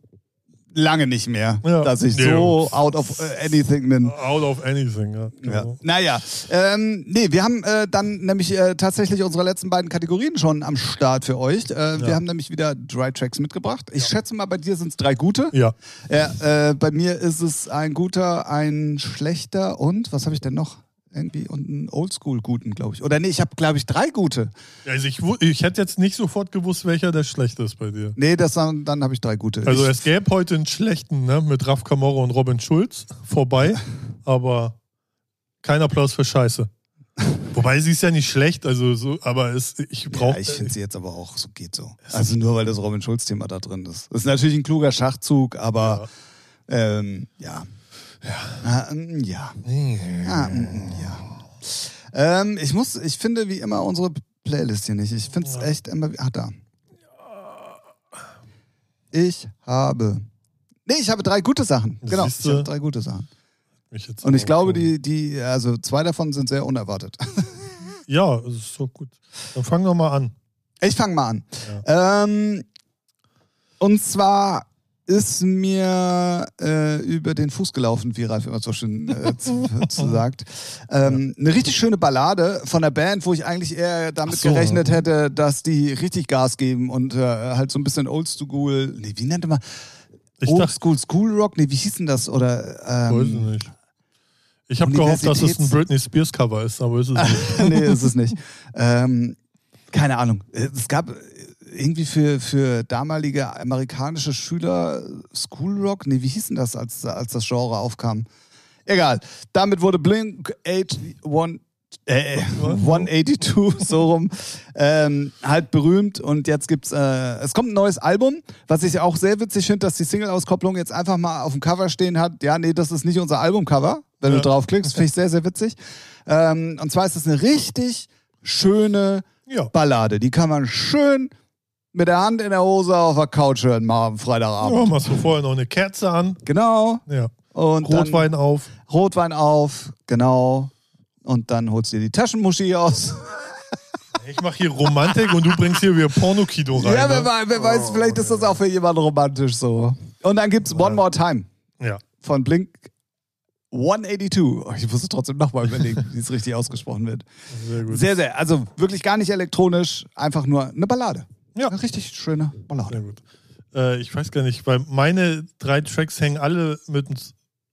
lange nicht mehr, Ja. dass ich Ja. so out of äh, anything bin. Out of anything, ja. Ja. Genau. Naja, ähm, nee, wir haben äh, dann nämlich äh, tatsächlich unsere letzten beiden Kategorien schon am Start für euch. Äh, Wir haben nämlich wieder drei Tracks mitgebracht. Ich schätze mal, bei dir sind es drei gute. Ja. Ja, äh, bei mir ist es ein guter, ein schlechter und was habe ich denn noch? Irgendwie und einen Oldschool-guten, glaube ich. Oder nee, ich habe, glaube ich, drei gute. Also ich, ich hätte jetzt nicht sofort gewusst, welcher der schlechte ist bei dir. Nee, das, dann, dann habe ich drei gute. Also ich, es gäbe heute einen schlechten, ne, mit Raf Kamora und Robin Schulz vorbei, *laughs* aber kein Applaus für Scheiße. Wobei sie ist ja nicht schlecht, also so, aber es, ich ja, brauche. ich finde sie jetzt aber auch, so geht so. Also nur, weil das Robin Schulz-Thema da drin ist. Das ist natürlich ein kluger Schachzug, aber ähm, ja. Ja. Ähm, ja. Ah, mm, ja. Ähm, ich muss, ich finde wie immer unsere Playlist hier nicht. Ich finde es echt immer. Ah, da. Ich habe. Nee, ich habe drei gute Sachen. Genau, ich Siehste? habe drei gute Sachen. jetzt Und ich glaube, die, die, also zwei davon sind sehr unerwartet. *laughs* Ja, das ist so gut. Dann fang doch mal an. Ich fange mal an. Ähm, und zwar ist mir äh, über den Fuß gelaufen, wie Ralf immer so schön äh, *laughs* zu, zu sagt. Ähm, eine richtig schöne Ballade von der Band, wo ich eigentlich eher damit so. gerechnet hätte, dass die richtig Gas geben und äh, halt so ein bisschen Oldschool, nee, wie nannte man? Ich dachte, Oldschool School Rock? Nee, wie hieß denn das? Oder weiß ich ähm, nicht. Ich habe gehofft, dass es ein Britney Spears Cover ist, aber ist es nicht. *laughs* nee, ist es nicht. Ähm, keine Ahnung. Es gab irgendwie für, für damalige amerikanische Schüler School Rock, nee, wie hieß denn das, als, als das Genre aufkam? Egal. Damit wurde Blink 81, äh, 182 *laughs* so rum ähm, halt berühmt und jetzt gibt's äh, es kommt ein neues Album, was ich auch sehr witzig finde, dass die Single-Auskopplung jetzt einfach mal auf dem Cover stehen hat. Ja, nee, das ist nicht unser Albumcover, wenn Ja. du draufklickst, finde ich sehr, sehr witzig. Ähm, und zwar ist es eine richtig schöne Ja. Ballade. Die kann man schön mit der Hand in der Hose auf der Couch hören, mal am Freitagabend. Ja, machst du vorher noch eine Kerze an. Genau. Ja. Und Rotwein auf. Rotwein auf, genau. Und dann holst du dir die Taschenmuschi aus. *laughs* Ich mache hier Romantik und du bringst hier wieder Pornokino rein. ja, wer, ne? wer weiß, vielleicht ist das auch für jemanden romantisch so. Und dann gibt's One More Time ja. von Blink 182. Oh, ich muss es trotzdem nochmal überlegen, wie es richtig ausgesprochen wird. Sehr gut. Sehr, sehr, also wirklich gar nicht elektronisch, einfach nur eine Ballade. Ja. Eine richtig schöne Ballade. Sehr gut. Äh, ich weiß gar nicht, weil meine drei Tracks hängen alle mit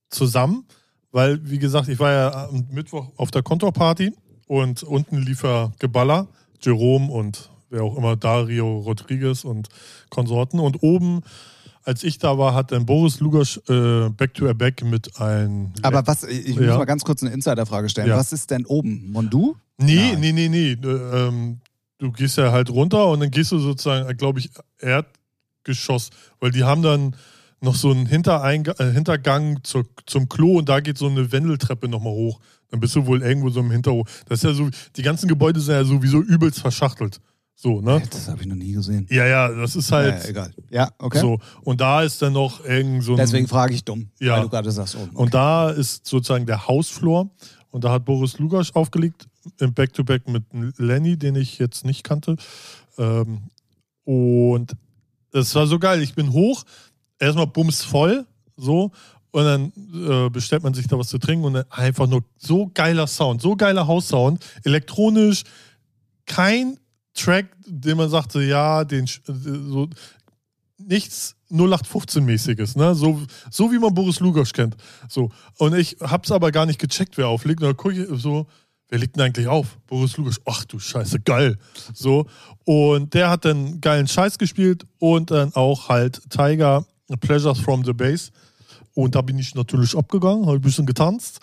zusammen, weil, wie gesagt, ich war ja am Mittwoch auf der Kontorparty und unten lief ja Geballer, Jerome und wer auch immer, Dario Rodriguez und Konsorten. Und oben, als ich da war, hat dann Boris Lugasch äh, Back to a Back mit ein. Aber was, ich ich muss Ja. mal ganz kurz eine Insiderfrage stellen. Ja. Was ist denn oben? Mondu? Nee, Nein. nee, nee, nee. Äh, Ähm, du gehst ja halt runter und dann gehst du sozusagen, glaube ich, Erdgeschoss, weil die haben dann noch so einen Hintereinga äh, Hintergang zur, zum Klo und da geht so eine Wendeltreppe nochmal hoch. Dann bist du wohl irgendwo so im Hinterhof. Das ist ja so, die ganzen Gebäude sind ja sowieso übelst verschachtelt. So, ne? Das habe ich noch nie gesehen. Ja, ja, das ist Ja, halt egal. Ja, okay. so. Und da ist dann noch irgend so ein. Deswegen frage ich dumm, Ja. weil du gerade sagst oben. Und da ist sozusagen der Hausflur. Und da hat Boris Lugasch aufgelegt im Back-to-Back mit Lenny, den ich jetzt nicht kannte. Ähm, und es war so geil. Ich bin hoch, erstmal bums voll, so. Und dann äh, bestellt man sich da was zu trinken und einfach nur so geiler Sound, so geiler Haussound, elektronisch, kein Track, den man sagte, ja, den so nichts 0815-mäßiges, ne? So, so wie man Boris Lugosch kennt. So. Und ich hab's aber gar nicht gecheckt, wer auflegt. Und dann gucke ich so, wer legt denn eigentlich auf? Boris Lugosch. Ach du Scheiße, geil. So. Und der hat dann geilen Scheiß gespielt und dann auch halt Tiger Pleasures from the Bass. Und da bin ich natürlich abgegangen, habe ein bisschen getanzt.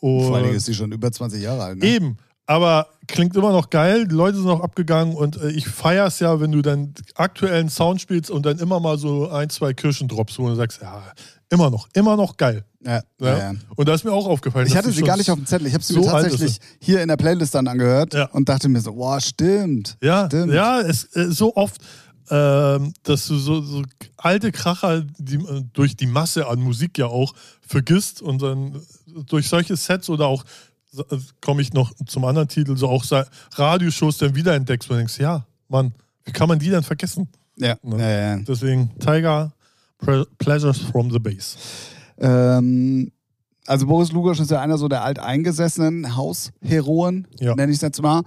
Und Vor allen Dingen ist sie schon über 20 Jahre alt. Ne? Eben, aber klingt immer noch geil. Die Leute sind noch abgegangen und äh, ich feiere es ja, wenn du dann aktuellen Sound spielst und dann immer mal so ein, zwei Kirchendrops, wo du sagst, ja, immer noch, immer noch geil. Ja, Ja? ja. Und da ist mir auch aufgefallen. Ich hatte sie gar nicht auf dem Zettel. Ich habe sie so mir tatsächlich hier in der Playlist dann angehört Ja. und dachte mir so, boah, stimmt. Ja, Stimmt. ja, es äh, so oft, ähm, dass du so, so alte Kracher die, äh, durch die Masse an Musik ja auch vergisst und dann durch solche Sets oder auch komme ich noch zum anderen Titel, so auch Radioshows dann wiederentdeckst und denkst, ja, Mann, wie kann man die dann vergessen? Ja, Ne? ja, ja. Deswegen Tiger, Pleasures from the Base. Ähm, also Boris Lugosch ist ja einer so der alteingesessenen Hausheroen, Ja. nenne ich es jetzt mal.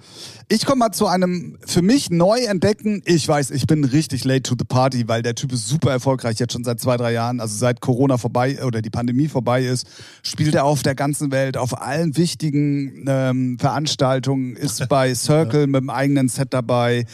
Ich komme mal zu einem für mich neu entdeckten, ich weiß, ich bin richtig late to the party, weil der Typ ist super erfolgreich, jetzt schon seit zwei, drei Jahren, also seit Corona vorbei oder die Pandemie vorbei ist, spielt er auf der ganzen Welt, auf allen wichtigen ähm, Veranstaltungen, ist *laughs* bei Circle mit dem eigenen Set dabei.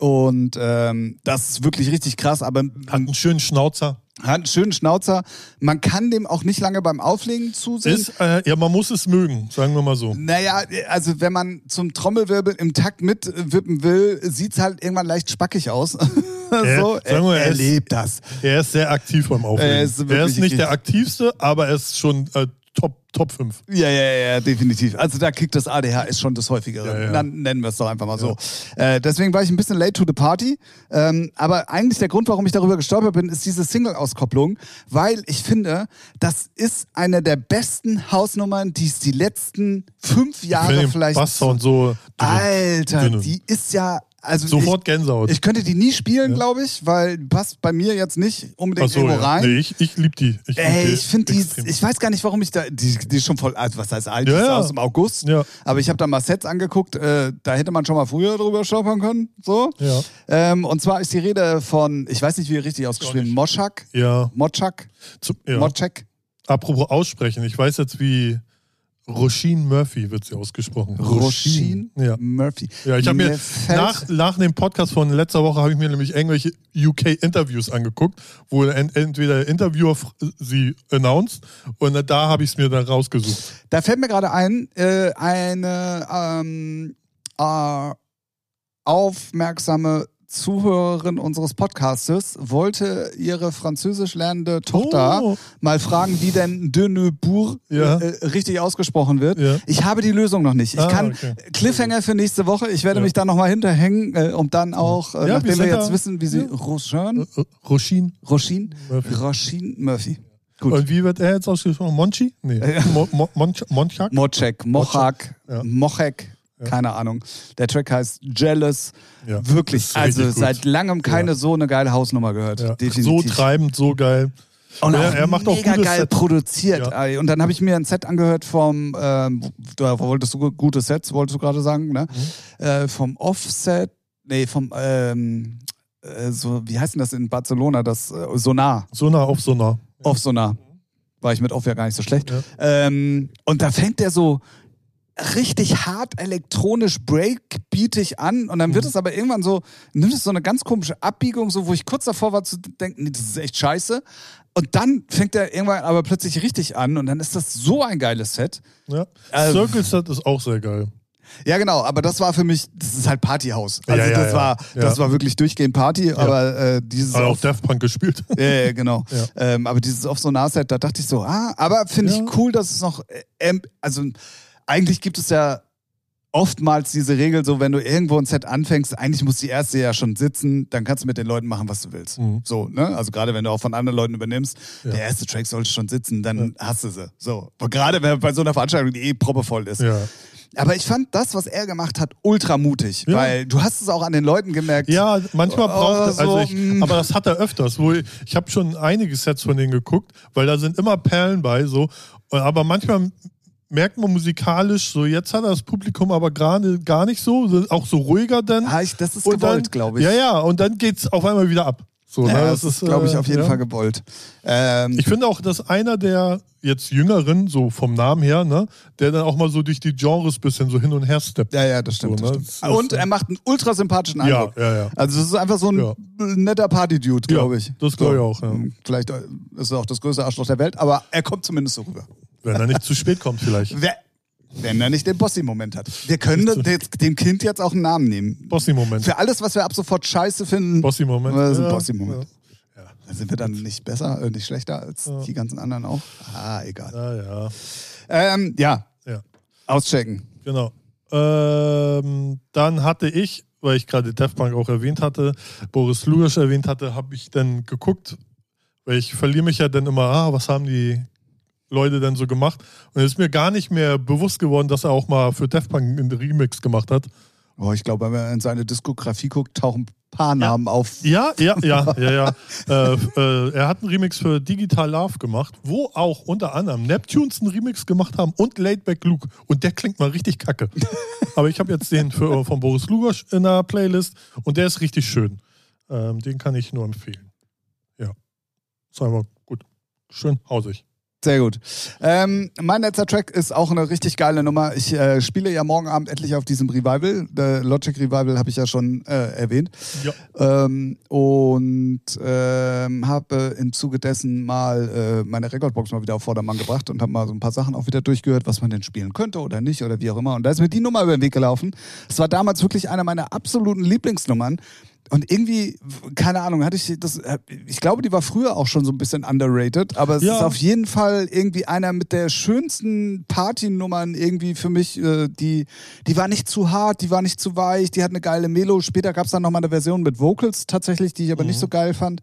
Und ähm, das ist wirklich richtig krass, aber Hat einen schönen Schnauzer. hat einen schönen Schnauzer. Man kann dem auch nicht lange beim Auflegen zusehen. Ist, äh, ja, man muss es mögen, sagen wir mal so. naja, also wenn man zum Trommelwirbel im Takt mitwippen will, sieht's halt irgendwann leicht spackig aus. *laughs* so, sagen wir, er, er er ist- lebt das. Er ist sehr aktiv beim Auflegen. Er ist er ist nicht der aktivste, aber er ist schon äh, Top, Top 5. Ja, ja, ja, definitiv. Also da kriegt das ADHS schon das häufigere. Ja, ja. Dann nennen wir es doch einfach mal so. Äh, deswegen war ich ein bisschen late to the party. Ähm, aber eigentlich der Grund, warum ich darüber gestolpert bin, ist diese Single-Auskopplung, weil ich finde, das ist eine der besten Hausnummern, die es die letzten fünf Jahre vielleicht. Basssound so. Alter, dünne. die ist ja. Also Sofort Gänsehaut. ich, ich könnte die nie spielen, glaube ich, weil die passt bei mir jetzt nicht unbedingt so, irgendwo ja. rein. Nee, ich, ich liebe die. Ich Ey, ich finde die, ich weiß gar nicht, warum ich da, die, die ist schon voll, also was heißt alt, Ja, ja. aus dem August, Ja. aber ich habe da mal Sets angeguckt, äh, da hätte man schon mal früher drüber stolpern können, so. Ja. Ähm, und zwar ist die Rede von, ich weiß nicht, wie richtig ausgeschrieben. Moschak, Ja. Ja. Mochek, Apropos aussprechen, ich weiß jetzt, wie Roisin Murphy wird sie ausgesprochen. Roshin Ja. Murphy. Ja, ich habe mir nach, nach dem Podcast von letzter Woche habe ich mir nämlich irgendwelche UK-Interviews angeguckt, wo ent, entweder der Interviewer sie announced und da habe ich es mir dann rausgesucht. Da fällt mir gerade ein, äh, eine ähm, äh, aufmerksame Zuhörerin unseres Podcastes wollte ihre französisch lernende Tochter Oh. mal fragen, wie denn de Neubourg Ja. äh, richtig ausgesprochen wird. Ja. Ich habe die Lösung noch nicht. Ich Ah, kann okay. Cliffhanger für nächste Woche. Ich werde Ja. mich da nochmal hinterhängen, äh, um dann auch, äh, Ja, wir nachdem wir sind jetzt wissen, wie sie Ja. Roshan, Äh, Roisin. Roshin, Murphy. Roshin Murphy. Gut. Und wie wird er jetzt ausgesprochen? Monchi? Nee. *laughs* Mo, Mo, Monch, Monchak? Mochek, Mochak, Ja. Keine Ahnung. Der Track heißt Jealous. Ja, Wirklich, also seit langem keine Ja. so eine geile Hausnummer gehört. Ja. So Definitiv. treibend, so geil. Und auch er macht auch mega geil Set. produziert. Ja. Und dann habe ich mir ein Set angehört vom, ähm, da wolltest du gute Sets, wolltest du gerade sagen, ne? Mhm. Äh, vom Offset, nee, vom, ähm, äh, so, wie heißt denn das in Barcelona? Das äh, Sonar. So nah auf so nah. Off Sonar. War ich mit Off ja gar nicht so schlecht. Ja. Ähm, und da fängt der so richtig hart elektronisch breakbeatig an und dann wird Mhm. es aber irgendwann so, nimmt es so eine ganz komische Abbiegung, so wo ich kurz davor war zu denken, nee, das ist echt scheiße. Und dann fängt er irgendwann aber plötzlich richtig an und dann ist das so ein geiles Set. Ja. Ähm, Circle Set ist auch sehr geil. Ja, genau, aber das war für mich, das ist halt Partyhaus. Also Ja, ja, das ja. war, das war wirklich durchgehend Party, aber äh, dieses Hat auch auf, Daft Punk gespielt. ja, genau. Ähm, aber dieses auf so Set, da dachte ich so, ah, aber finde ich cool, dass es noch, äh, ähm, also eigentlich gibt es ja oftmals diese Regel, so wenn du irgendwo ein Set anfängst, eigentlich muss die erste ja schon sitzen, dann kannst du mit den Leuten machen, was du willst. Mhm. So, ne? Also gerade wenn du auch von anderen Leuten übernimmst, Ja. der erste Track sollte schon sitzen, dann hast du sie. So. Und gerade wenn bei so einer Veranstaltung, die eh proppevoll ist. Ja. Aber ich fand das, was er gemacht hat, ultra mutig, Ja. weil du hast es auch an den Leuten gemerkt. Ja, manchmal Oh, braucht er, also so, ich, mm. aber das hat er öfters. Wo ich ich habe schon einige Sets von denen geguckt, weil da sind immer Perlen bei, so. Aber manchmal merkt man musikalisch, so jetzt hat er das Publikum aber gerade gar nicht so, auch so ruhiger dann. Ah, ich, das ist Und gewollt, glaube ich. Ja, ja, und dann geht's auf einmal wieder ab. So, ja, ne? das, ist, glaube ich, auf jeden ja. Fall gewollt. Ähm, Ich finde auch, dass einer der jetzt Jüngeren, so vom Namen her, ne, der dann auch mal so durch die Genres bisschen so hin und her steppt. ja, ja, das stimmt. So, das ne? stimmt. Das Und er macht einen ultra sympathischen Ja, Eindruck. ja, ja. Also, das ist einfach so ein Ja. netter Party-Dude, glaube ich. das glaube ich auch, ja. Vielleicht äh, ist er auch das größte Arschloch der Welt, aber er kommt zumindest so rüber. Wenn er nicht zu spät kommt, vielleicht. Wer, wenn er nicht den Bossi-Moment hat. Wir können dem Kind jetzt auch einen Namen nehmen. Bossi-Moment. Für alles, was wir ab sofort scheiße finden, Bossi-Moment. Das ist ein Ja, Bossi-Moment. Ja. dann sind wir dann nicht besser, äh, nicht schlechter als die ganzen anderen auch. Ah, egal. Ja, ja. Ähm, ja, ja. auschecken. Genau. Ähm, dann hatte ich, weil ich gerade Def Punk auch erwähnt hatte, Boris Lugisch erwähnt hatte, habe ich dann geguckt, weil ich verliere mich ja dann immer, ah, was haben die Leute denn so gemacht? Und es ist mir gar nicht mehr bewusst geworden, dass er auch mal für Def Punk einen Remix gemacht hat. Oh, ich glaube, wenn man in seine Diskografie guckt, tauchen ein paar Namen auf. Ja, ja, ja, *laughs* ja, ja. äh, äh, er hat einen Remix für Digital Love gemacht, wo auch unter anderem Neptunes einen Remix gemacht haben und Laidback Luke. Und der klingt mal richtig kacke. *laughs* Aber ich habe jetzt den für, von Boris Lugosch in der Playlist und der ist richtig schön. Ähm, den kann ich nur empfehlen. Ja. Ist einfach gut. Schön hausig. Sehr gut. Ähm, mein letzter Track ist auch eine richtig geile Nummer. Ich äh, spiele ja morgen Abend endlich auf diesem Revival. Der Logic Revival habe ich ja schon äh, erwähnt. Ja. Ähm, und ähm, habe im Zuge dessen mal äh, meine Recordbox mal wieder auf Vordermann gebracht und habe mal so ein paar Sachen auch wieder durchgehört, was man denn spielen könnte oder nicht oder wie auch immer. Und da ist mir die Nummer über den Weg gelaufen. Es war damals wirklich eine meiner absoluten Lieblingsnummern. Und irgendwie, keine Ahnung, hatte ich das, äh, ich glaube, die war früher auch schon so ein bisschen underrated, aber es Ja. ist auf jeden Fall irgendwie einer mit der schönsten Partynummern irgendwie für mich. Äh, die, die war nicht zu hart, die war nicht zu weich, die hat eine geile Melo. Später gab es dann nochmal eine Version mit Vocals tatsächlich, die ich aber nicht so geil fand.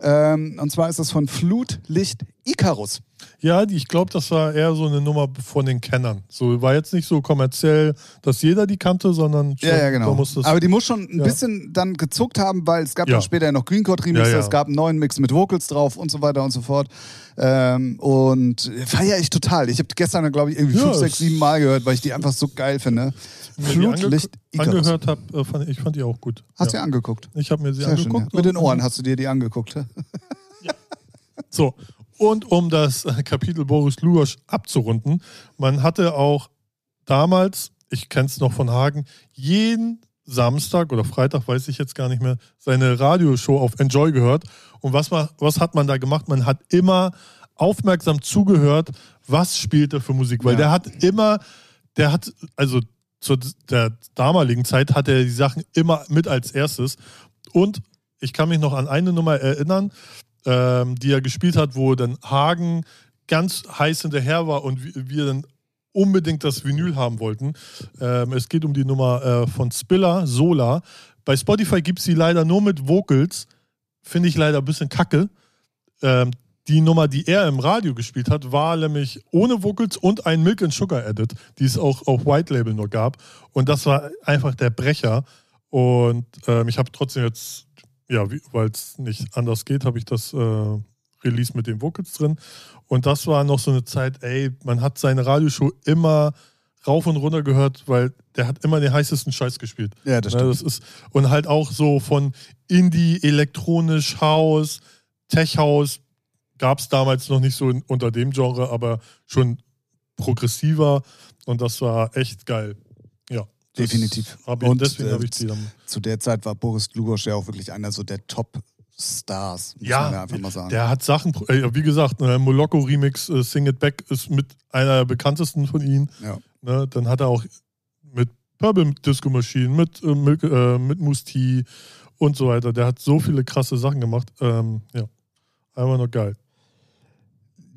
Ähm, und zwar ist das von Flutlicht Icarus. Ja, ich glaube, das war eher so eine Nummer von den Kennern. So war jetzt nicht so kommerziell, dass jeder die kannte, sondern schon, Ja, ja, da genau. das, Aber die muss schon ein Ja. bisschen dann gezuckt haben, weil es gab Ja. dann später ja noch Green Code Remix, Ja, ja. es gab einen neuen Mix mit Vocals drauf und so weiter und so fort. Ähm, und feiere ich total. Ich habe gestern, glaube ich, irgendwie Ja, fünf, sechs, sieben Mal gehört, weil ich die einfach so geil finde. ange Flutlicht Icarus. angehört habe, äh, fand, ich fand die auch gut. Hast du ja. angeguckt? Ich habe mir sie Sehr schön. Ja. angeguckt. Mit den Ohren hast du dir die angeguckt. So, und um das *laughs* Kapitel Boris Lugosch abzurunden, man hatte auch damals, ich kenne es noch von Hagen, jeden Samstag oder Freitag, weiß ich jetzt gar nicht mehr, seine Radioshow auf Enjoy gehört. Und was, ma- was hat man da gemacht? Man hat immer aufmerksam zugehört, was spielt er für Musik, weil Ja. der hat immer, der hat, also zu der damaligen Zeit hat er die Sachen immer mit als erstes. Und ich kann mich noch an eine Nummer erinnern, ähm, die er gespielt hat, wo dann Hagen ganz heiß hinterher war und wir, dann unbedingt das Vinyl haben wollten. Ähm, es geht um die Nummer äh, von Spiller, Sola. Bei Spotify gibt es sie leider nur mit Vocals. Finde ich leider ein bisschen kacke. Ähm, die Nummer, die er im Radio gespielt hat, war nämlich ohne Vocals und ein Milk and Sugar Edit, die es auch auf White Label nur gab. Und das war einfach der Brecher. Und ähm, ich habe trotzdem jetzt, ja, weil es nicht anders geht, habe ich das äh, Release mit den Vocals drin. Und das war noch so eine Zeit, ey, man hat seine Radioshow immer rauf und runter gehört, weil der hat immer den heißesten Scheiß gespielt. Ja, das Ne, stimmt. das ist, und halt auch so von Indie, elektronisch, House, Tech House gab es damals noch nicht so in, unter dem Genre, aber schon progressiver und das war echt geil. Ja. Definitiv. Und, deswegen äh, habe ich die. Zu der Zeit war Boris Lugosch ja auch wirklich einer so der Top-Stars, muss man ja Ja, einfach mal sagen. der hat Sachen, äh, wie gesagt, ne, Moloko Remix, äh, Sing It Back ist mit einer der bekanntesten von ihnen. Ja. Ne, dann hat er auch mit Purple Disco Machine, mit, äh, äh, mit Moose und so weiter. Der hat so viele krasse Sachen gemacht. Ähm, ja, einfach nur geil.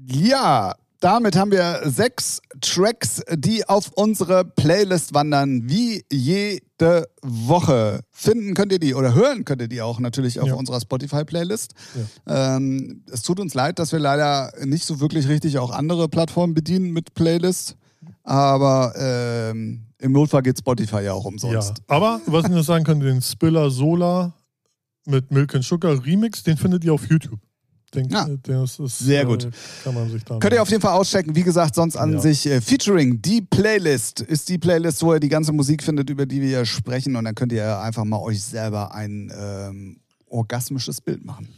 Ja, damit haben wir sechs Tracks, die auf unsere Playlist wandern, wie jede Woche. Finden könnt ihr die oder hören könnt ihr die auch natürlich auf Ja. unserer Spotify-Playlist. Ähm, es tut uns leid, dass wir leider nicht so wirklich richtig auch andere Plattformen bedienen mit Playlist. Aber ähm, im Notfall geht Spotify ja auch umsonst. Ja. Aber was ich noch sagen könnte, den Spiller Solar mit Milk and Sugar Remix, den findet ihr auf YouTube. Den, Ja. das ist, Sehr gut. Äh, kann man sich Könnt ihr auf jeden Fall auschecken. Wie gesagt, sonst an Ja. sich äh, Featuring. Die Playlist ist die Playlist, wo ihr die ganze Musik findet, über die wir hier sprechen. Und dann könnt ihr einfach mal euch selber ein ähm, orgasmisches Bild machen.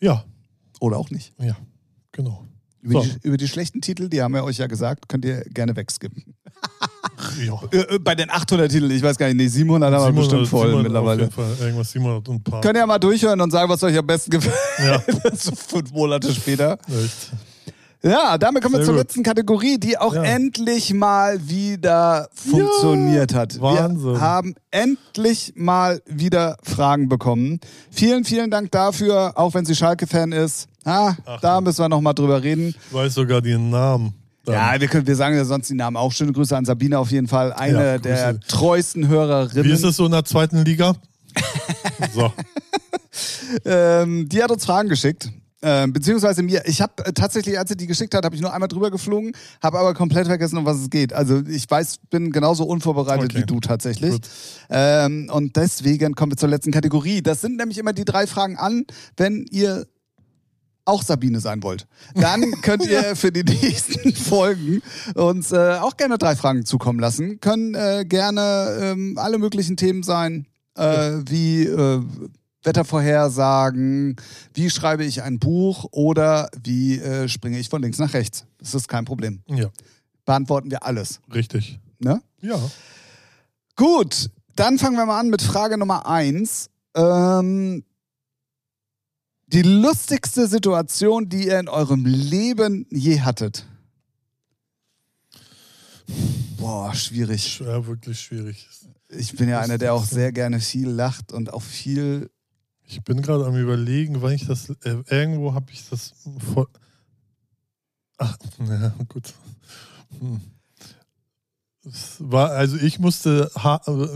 Ja, Oder auch nicht. ja, genau. Über, So. die, über die schlechten Titel, die haben wir euch ja gesagt, könnt ihr gerne wegskippen. Ja. Äh, äh, Bei den 800 Titeln, ich weiß gar nicht, nee, 700 haben wir 700, bestimmt voll 700 mittlerweile. Irgendwas 700 und ein paar. Könnt ihr ja mal durchhören und sagen, was euch am besten gefällt. Ja, *laughs* so fünf Monate später. echt. Ja, damit kommen wir Sehr zur gut. letzten Kategorie, die auch Ja. endlich mal wieder funktioniert hat. Wahnsinn. Wir haben endlich mal wieder Fragen bekommen. Vielen, vielen Dank dafür, auch wenn sie Schalke-Fan ist. Ah, da müssen wir noch mal drüber reden. Ich weiß sogar den Namen. Ja, wir, können, wir sagen ja sonst die Namen auch. Schöne Grüße an Sabine auf jeden Fall. Eine Ja, der treuesten Hörerinnen. Wie ist es so in der zweiten Liga? *laughs* so. Ähm, die hat uns Fragen geschickt. Ähm, beziehungsweise mir, ich habe äh, tatsächlich, als sie die geschickt hat, habe ich nur einmal drüber geflogen, habe aber komplett vergessen, um was es geht. Also ich weiß, bin genauso unvorbereitet Okay. wie du tatsächlich. Ähm, und deswegen kommen wir zur letzten Kategorie. Das sind nämlich immer die drei Fragen an, wenn ihr auch Sabine sein wollt. Dann *laughs* könnt ihr für die nächsten Folgen uns äh, auch gerne drei Fragen zukommen lassen. Können äh, gerne ähm, alle möglichen Themen sein, äh, wie äh, Wettervorhersagen, wie schreibe ich ein Buch oder wie äh, springe ich von links nach rechts. Das ist kein Problem. Ja, Beantworten wir alles. richtig. Ne? Ja. Gut, dann fangen wir mal an mit Frage Nummer eins. Ähm, die lustigste Situation, die ihr in eurem Leben je hattet. Boah, schwierig. Ja, wirklich schwierig. Ich bin ja einer, der auch sehr gerne viel lacht und auch viel. Ich bin gerade am überlegen, wann ich das. Äh, irgendwo habe ich das voll. Ach, na gut. Hm. Es war, also ich musste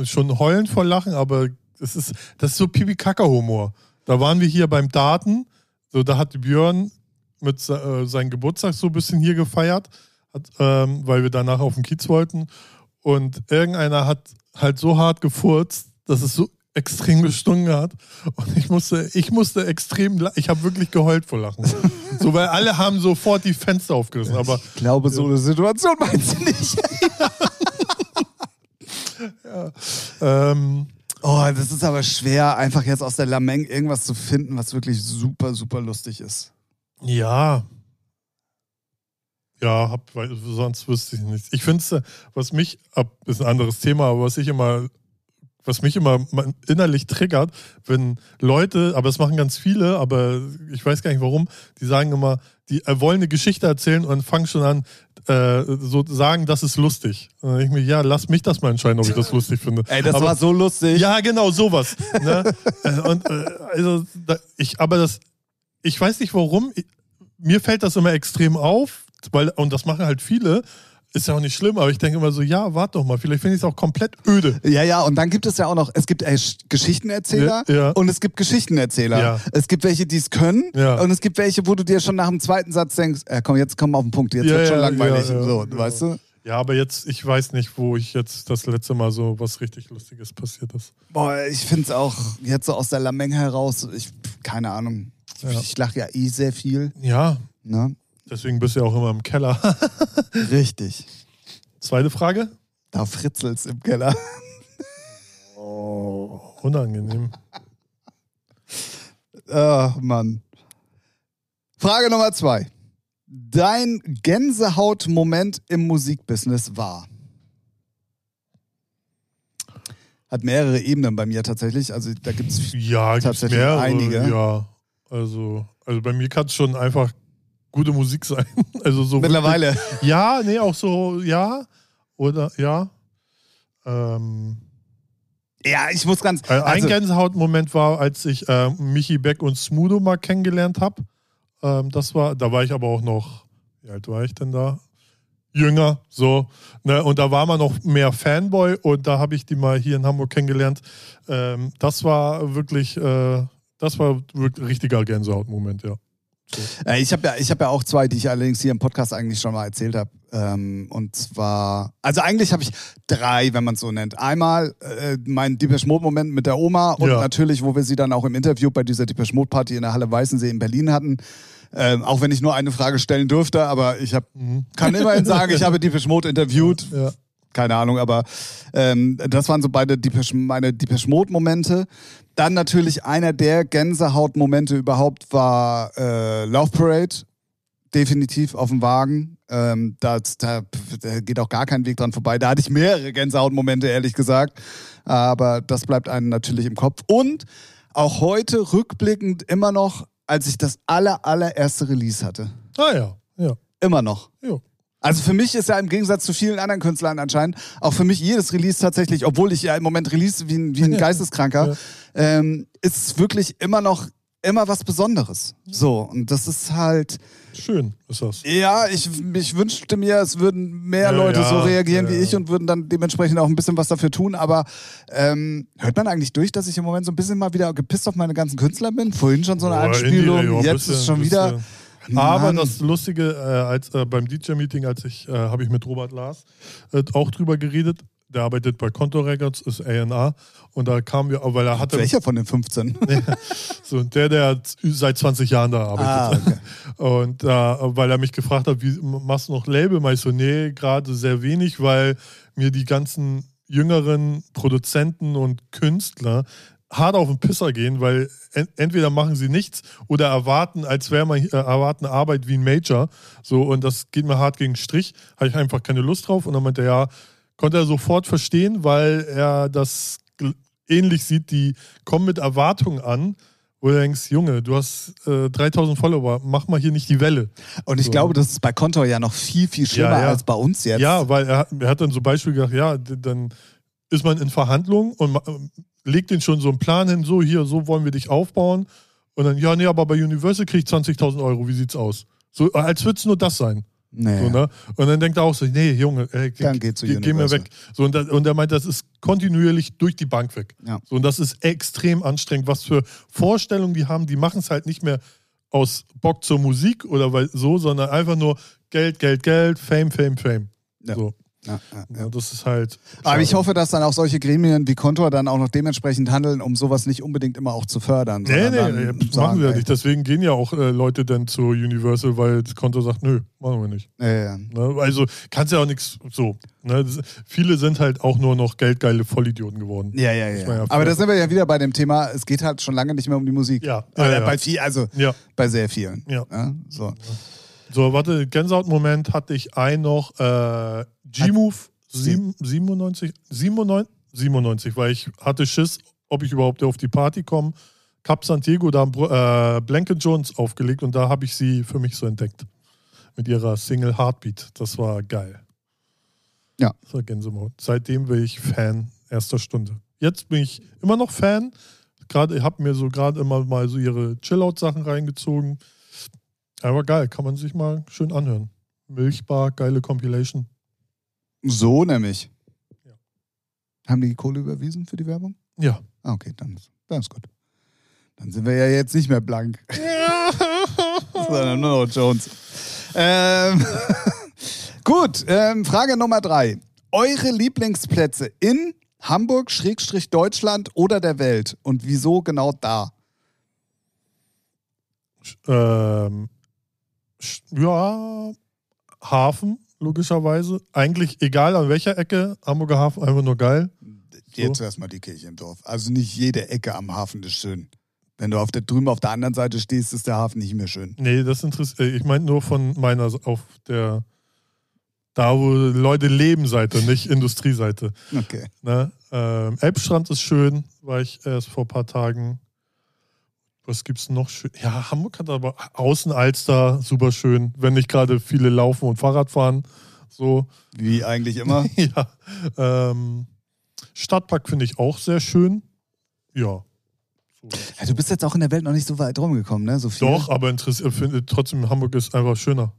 schon heulen vor Lachen, aber es ist, das ist so Pipi-Kaka-Humor. Da waren wir hier beim Daten, so da hat Björn mit äh, seinem Geburtstag so ein bisschen hier gefeiert, hat, ähm, weil wir danach auf den Kiez wollten. Und irgendeiner hat halt so hart gefurzt, dass es so extrem gestunken hat. Und ich musste, ich musste extrem, ich habe wirklich geheult vor Lachen. *laughs* so, weil alle haben sofort die Fenster aufgerissen. Aber Ich glaube, so eine Situation *laughs* meinst du nicht. *laughs* ähm, Oh, das ist aber schwer, einfach jetzt aus der Lameng irgendwas zu finden, was wirklich super, super lustig ist. ja. Ja, hab, weil, sonst wüsste ich nichts. Ich finde es, was mich, ab- ist ein anderes Thema, aber was ich immer, was mich immer innerlich triggert, wenn Leute, aber das machen ganz viele, aber ich weiß gar nicht warum, die sagen immer, die äh, wollen eine Geschichte erzählen und fangen schon an, äh, so sagen, das ist lustig. Und dann denke ich mir, ja, lass mich das mal entscheiden, ob ich das lustig finde. Ey, das aber, war so lustig. Ja, genau, sowas. ne? *laughs* Äh, und äh, also, da, ich, aber das, ich weiß nicht warum, ich, mir fällt das immer extrem auf, weil, und das machen halt viele, ist ja auch nicht schlimm, aber ich denke immer so, ja, warte doch mal, vielleicht finde ich es auch komplett öde. Ja, ja, und dann gibt es ja auch noch, es gibt äh, Sch- Geschichtenerzähler Ja, ja. und es gibt Geschichtenerzähler. Ja. Es gibt welche, die es können und es gibt welche, wo du dir schon nach dem zweiten Satz denkst, äh, komm, jetzt komm auf den Punkt, jetzt Ja, wird schon langweilig. so, weißt du? Ja, aber jetzt, ich weiß nicht, wo ich jetzt das letzte Mal so was richtig Lustiges passiert ist. Boah, ich finde es auch jetzt so aus der Lameng heraus, ich, keine Ahnung. Ich lache ja eh sehr viel. Ja, Ne? Deswegen bist du ja auch immer im Keller. *laughs* Richtig. Zweite Frage? Da fritzelt's im Keller. Oh, unangenehm. Ach, *laughs* Mann. Frage Nummer zwei. Dein Gänsehautmoment im Musikbusiness war? Hat mehrere Ebenen bei mir tatsächlich. Also da gibt es Ja, Tatsächlich mehrere. einige. Ja, also, also bei mir kann es schon einfach gute Musik sein. *laughs* Also so mittlerweile. Wirklich, ja, nee, auch so, ja. Oder ja. Ähm, Ja, ich muss ganz. ein Also, Gänsehautmoment war, als ich äh, Michi Beck und Smudo mal kennengelernt habe. Ähm, das war, da war ich aber auch noch, wie alt war ich denn da? Jünger, so. Ne? Und da war man noch mehr Fanboy und da habe ich die mal hier in Hamburg kennengelernt. Ähm, das war wirklich, äh, das war wirklich ein richtiger Gänsehautmoment, ja. Äh, Ich habe ja, ich hab ja auch zwei, die ich allerdings hier im Podcast eigentlich schon mal erzählt habe. Ähm, und zwar, also eigentlich habe ich drei, wenn man es so nennt. Einmal äh, mein Depeche Mode-Moment mit der Oma und Ja. natürlich, wo wir sie dann auch im Interview bei dieser Depeche Mode-Party in der Halle Weißensee in Berlin hatten. Ähm, auch wenn ich nur eine Frage stellen durfte, aber ich hab, Mhm. kann immerhin sagen, ich habe Depeche Mode interviewt. Ja. keine Ahnung, aber ähm, das waren so beide Depeche, meine Depeche Mode-Momente. Dann natürlich einer der Gänsehaut-Momente überhaupt war äh, Love Parade. Definitiv auf dem Wagen. Ähm, das, da, da geht auch gar kein Weg dran vorbei. Da hatte ich mehrere Gänsehaut-Momente, ehrlich gesagt. Aber das bleibt einem natürlich im Kopf. Und auch heute rückblickend immer noch, als ich das aller, allererste Release hatte. Ah ja, ja. Immer noch. ja. Also für mich ist ja im Gegensatz zu vielen anderen Künstlern anscheinend auch für mich jedes Release tatsächlich, obwohl ich ja im Moment release wie ein, wie ein Geisteskranker, Ja. ähm, ist es wirklich immer noch immer was Besonderes. So und das ist halt Schön ist das. ja, ich, ich wünschte mir, es würden mehr Ja, Leute ja, so reagieren ja, wie ich und würden dann dementsprechend auch ein bisschen was dafür tun. Aber ähm, hört man eigentlich durch, dass ich im Moment so ein bisschen mal wieder gepisst auf meine ganzen Künstler bin? Vorhin schon so eine Boah, Anspielung, jetzt bisschen, ist schon wieder. bisschen. Aber das Lustige, äh, als äh, beim DJ-Meeting, als ich, äh, habe ich mit Robert Lars äh, auch drüber geredet. Der arbeitet bei Conto Records, ist A&R. Und da kamen wir, weil er hatte, Welcher von den 15? *laughs* so der, der seit 20 Jahren da arbeitet. ah, okay. Und äh, weil er mich gefragt hat, wie machst du noch Label? Mach ich so, nee, gerade sehr wenig, weil mir die ganzen jüngeren Produzenten und Künstler hart auf den Pisser gehen, weil en entweder machen sie nichts oder erwarten, als wäre man äh, erwarten Arbeit wie ein Major. So, und das geht mir hart gegen den Strich. Habe ich einfach keine Lust drauf. Und dann meinte er, ja, konnte er sofort verstehen, weil er das ähnlich sieht, die kommen mit Erwartungen an, wo du denkst, Junge, du hast äh, 3000 Follower, mach mal hier nicht die Welle. Und ich So. glaube, das ist bei Kontor ja noch viel, viel schlimmer Ja, ja. als bei uns jetzt. Ja, weil er, hat- er hat dann so Beispiel gesagt, ja, dann ist man in Verhandlungen und legt den schon so einen Plan hin, so hier, so wollen wir dich aufbauen. Und dann, ja, nee, aber bei Universal krieg ich 20.000 Euro, wie sieht's aus? So, als würde es nur das sein. Nee. So, ne? Und dann denkt er auch so, nee, Junge, ey, ge- geh ge- geh mir weg. So, und, da, und er meint, das ist kontinuierlich durch die Bank weg. Ja. So, und das ist extrem anstrengend. Was für Vorstellungen die haben, die machen es halt nicht mehr aus Bock zur Musik oder weil so, sondern einfach nur Geld, Geld, Geld, Fame, Fame, Fame. Ja. So. Ja, ja, ja. Ja, das ist halt. Aber ich schade. hoffe, dass dann auch solche Gremien wie Kontor dann auch noch dementsprechend handeln, um sowas nicht unbedingt immer auch zu fördern. Nee, nee, dann nee, sagen, machen wir ey, nicht. Deswegen gehen ja auch äh, Leute dann zu Universal, weil das Konto sagt, nö, machen wir nicht. Ja, ja. Ne? Also kannst ja auch nichts so. Ne? Das, viele sind halt auch nur noch geldgeile Vollidioten geworden. Ja, ja, ja. ja Aber da sind wir ja wieder bei dem Thema, es geht halt schon lange nicht mehr um die Musik. Ja, Äh, ja, ja. Bei viel, also Ja. bei sehr vielen. Ja. so. So, warte, Gänsehaut-Moment hatte ich einen noch. Äh, G-Move sieben- 97, 97, 97, weil ich hatte Schiss, ob ich überhaupt auf die Party komme. Cap San Diego, da haben äh, Blanket Jones aufgelegt und da habe ich sie für mich so entdeckt. Mit ihrer Single Heartbeat. Das war geil. Ja. Das war Gänsehaut. Seitdem bin ich Fan erster Stunde. Jetzt bin ich immer noch Fan. Gerade, ich habe mir so gerade immer mal so ihre Chillout-Sachen reingezogen. Aber geil, kann man sich mal schön anhören. Milchbar, geile Compilation. So nämlich. Ja. Haben die Kohle überwiesen für die Werbung? Ja. Ah, okay, dann ist, dann ist gut. Dann sind wir ja jetzt nicht mehr blank, *laughs* sondern nur noch Jones. Ähm, *laughs* gut, ähm, Frage Nummer drei. Eure Lieblingsplätze in Hamburg, Schrägstrich Deutschland oder der Welt? Und wieso genau da? ähm, ja, Hafen, logischerweise. Eigentlich egal an welcher Ecke, Hamburger Hafen, einfach nur geil. Jetzt erstmal die Kirche im Dorf. Also nicht jede Ecke am Hafen ist schön. Wenn du auf der, drüben auf der anderen Seite stehst, ist der Hafen nicht mehr schön. Nee, das interessiert. Ich meine nur von meiner, auf der, da wo Leute leben Seite, nicht Industrieseite. Okay. Ne? Ähm, Elbstrand ist schön, war ich erst vor ein paar Tagen. Was gibt's noch schön? Ja, Hamburg hat aber Außenalster, super schön, wenn nicht gerade viele laufen und Fahrrad fahren. So, Wie eigentlich immer. *laughs* ja. Ähm, Stadtpark finde ich auch sehr schön. Ja. So. Ja, du bist jetzt auch in der Welt noch nicht so weit rumgekommen, ne? So viel. Doch, aber interessiert, finde trotzdem, Hamburg ist einfach schöner.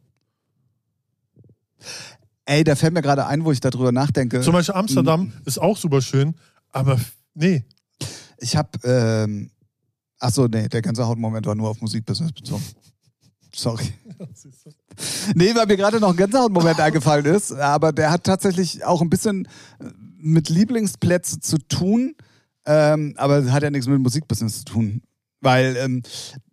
Ey, da fällt mir gerade ein, wo ich darüber nachdenke. Zum Beispiel Amsterdam Mhm. ist auch super schön, aber nee. Ich hab, ähm, ach so, nee, der ganze Hautmoment war nur auf Musikbusiness bezogen. Sorry. Nee, weil mir gerade noch ein Gänsehautmoment eingefallen ist, aber der hat tatsächlich auch ein bisschen äh, mit Lieblingsplätze zu tun, ähm, aber hat ja nichts mit Musikbusiness zu tun. Weil ähm,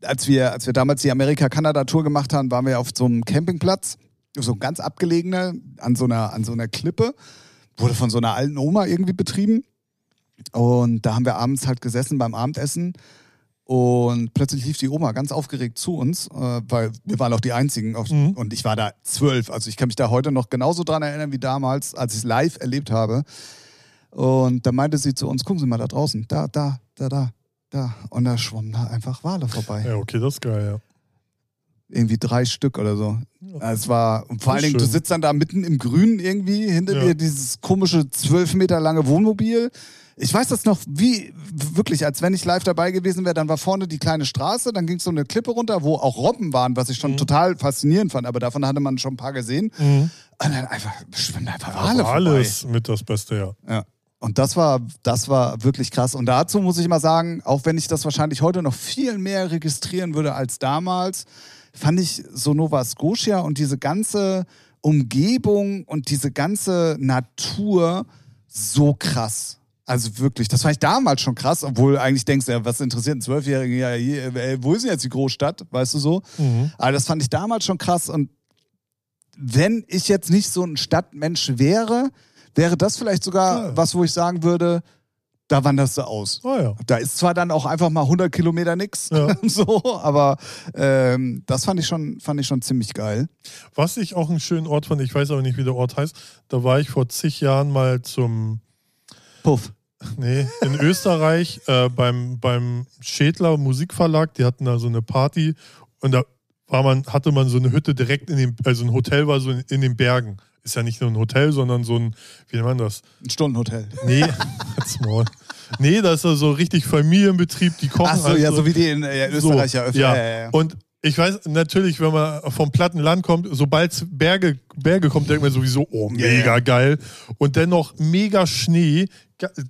als, wir, als wir damals die Amerika-Kanada-Tour gemacht haben, waren wir auf so einem Campingplatz, so ein ganz abgelegener, an so einer, an so einer Klippe. wurde von so einer alten Oma irgendwie betrieben. Und da haben wir abends halt gesessen beim Abendessen. Und plötzlich lief die Oma ganz aufgeregt zu uns, äh, weil wir waren auch die Einzigen. Auf, Mhm. Und ich war da zwölf. Also ich kann mich da heute noch genauso dran erinnern wie damals, als ich es live erlebt habe. Und da meinte sie zu uns, gucken Sie mal da draußen, da, da, da, da, da. Und da schwammen da einfach Wale vorbei. Ja, okay, das ist geil, ja. Irgendwie drei Stück oder so. Ja. Es war, und vor allen ist Dingen, du sitzt dann da mitten im Grün irgendwie, hinter Ja. dir dieses komische zwölf Meter lange Wohnmobil. Ich weiß das noch wie, wirklich, als wenn ich live dabei gewesen wäre, dann war vorne die kleine Straße, dann ging es so eine Klippe runter, wo auch Robben waren, was ich schon Mhm. total faszinierend fand, aber davon hatte man schon ein paar gesehen. Mhm. Und dann einfach, schwimmen einfach Wale Aber vorbei. alles mit das Beste, ja. Ja. Und das war, das war wirklich krass. Und dazu muss ich mal sagen, auch wenn ich das wahrscheinlich heute noch viel mehr registrieren würde als damals, fand ich so Nova Scotia und diese ganze Umgebung und diese ganze Natur so krass. Also wirklich, das fand ich damals schon krass, obwohl eigentlich denkst du, ja, was interessiert einen Zwölfjährigen? Ja, äh, wo ist denn jetzt die Großstadt? Weißt du so? Mhm. Aber das fand ich damals schon krass. Und wenn ich jetzt nicht so ein Stadtmensch wäre, wäre das vielleicht sogar Ja. was, wo ich sagen würde, da wanderst du aus. Ah ja. Da ist zwar dann auch einfach mal 100 Kilometer nix, Ja. *laughs* so, aber ähm, das fand ich schon, fand ich schon ziemlich geil. Was ich auch einen schönen Ort fand, ich weiß aber nicht, wie der Ort heißt, da war ich vor zig Jahren mal zum, Puff. nee, in Österreich äh, beim, beim Schädler Musikverlag, die hatten da so eine Party und da war man, hatte man so eine Hütte direkt in dem, also ein Hotel war so in, in den Bergen. Ist ja nicht nur ein Hotel, sondern so ein, wie nennt man das? Ein Stundenhotel. Nee, *laughs* Maul. Nee, das ist ja so richtig Familienbetrieb, die kochen. Ach so, halt ja, so wie die in äh, Österreich ja öfter. ja. Ja, ja. Und ich weiß natürlich, wenn man vom platten Land kommt, sobald es Berge, Berge kommt, denkt man sowieso, oh, mega ja. geil. Und dennoch mega Schnee,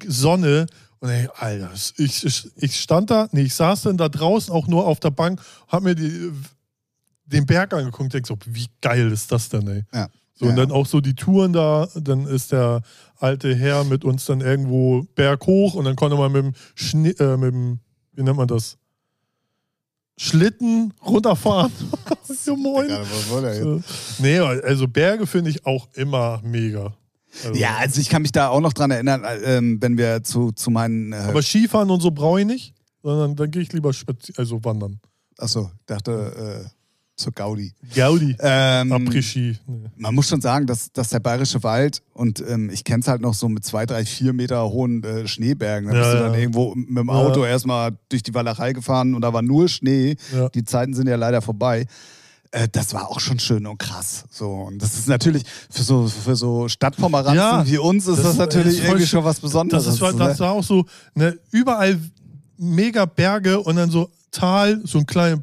Sonne. Und ey, Alter, ich, ich, ich stand da, nee, ich saß dann da draußen auch nur auf der Bank, hab mir die, den Berg angeguckt denk so, wie geil ist das denn, ey? Ja. So, Ja. und dann auch so die Touren da, dann ist der alte Herr mit uns dann irgendwo berghoch und dann konnte man mit dem Schnee, äh, mit dem, wie nennt man das? Schlitten runterfahren. *laughs* *laughs* ja, moin. So. Nee, also Berge finde ich auch immer mega. Also, Ja, also ich kann mich da auch noch dran erinnern, äh, ähm, wenn wir zu, zu meinen. Äh, Aber Skifahren und so brauche ich nicht, sondern dann gehe ich lieber spazi also wandern. achso, dachte äh, zur Gaudi. Gaudi. Ähm, Après-Ski. Nee. man muss schon sagen, dass, dass der Bayerische Wald und ähm, ich kenne es halt noch so mit zwei, drei, vier Meter hohen äh, Schneebergen. Da Ja, bist du ja. dann irgendwo mit dem Ja. Auto erstmal durch die Walachei gefahren und da war nur Schnee. Ja. Die Zeiten sind ja leider vorbei. Äh, das war auch schon schön und krass. So und das ist natürlich für so für so Stadtpomeranzen Ja, wie uns ist das, das natürlich ist irgendwie schon was Besonderes. Das, ist, was- das ne? war auch so, ne, überall mega Berge und dann so Tal, so ein kleines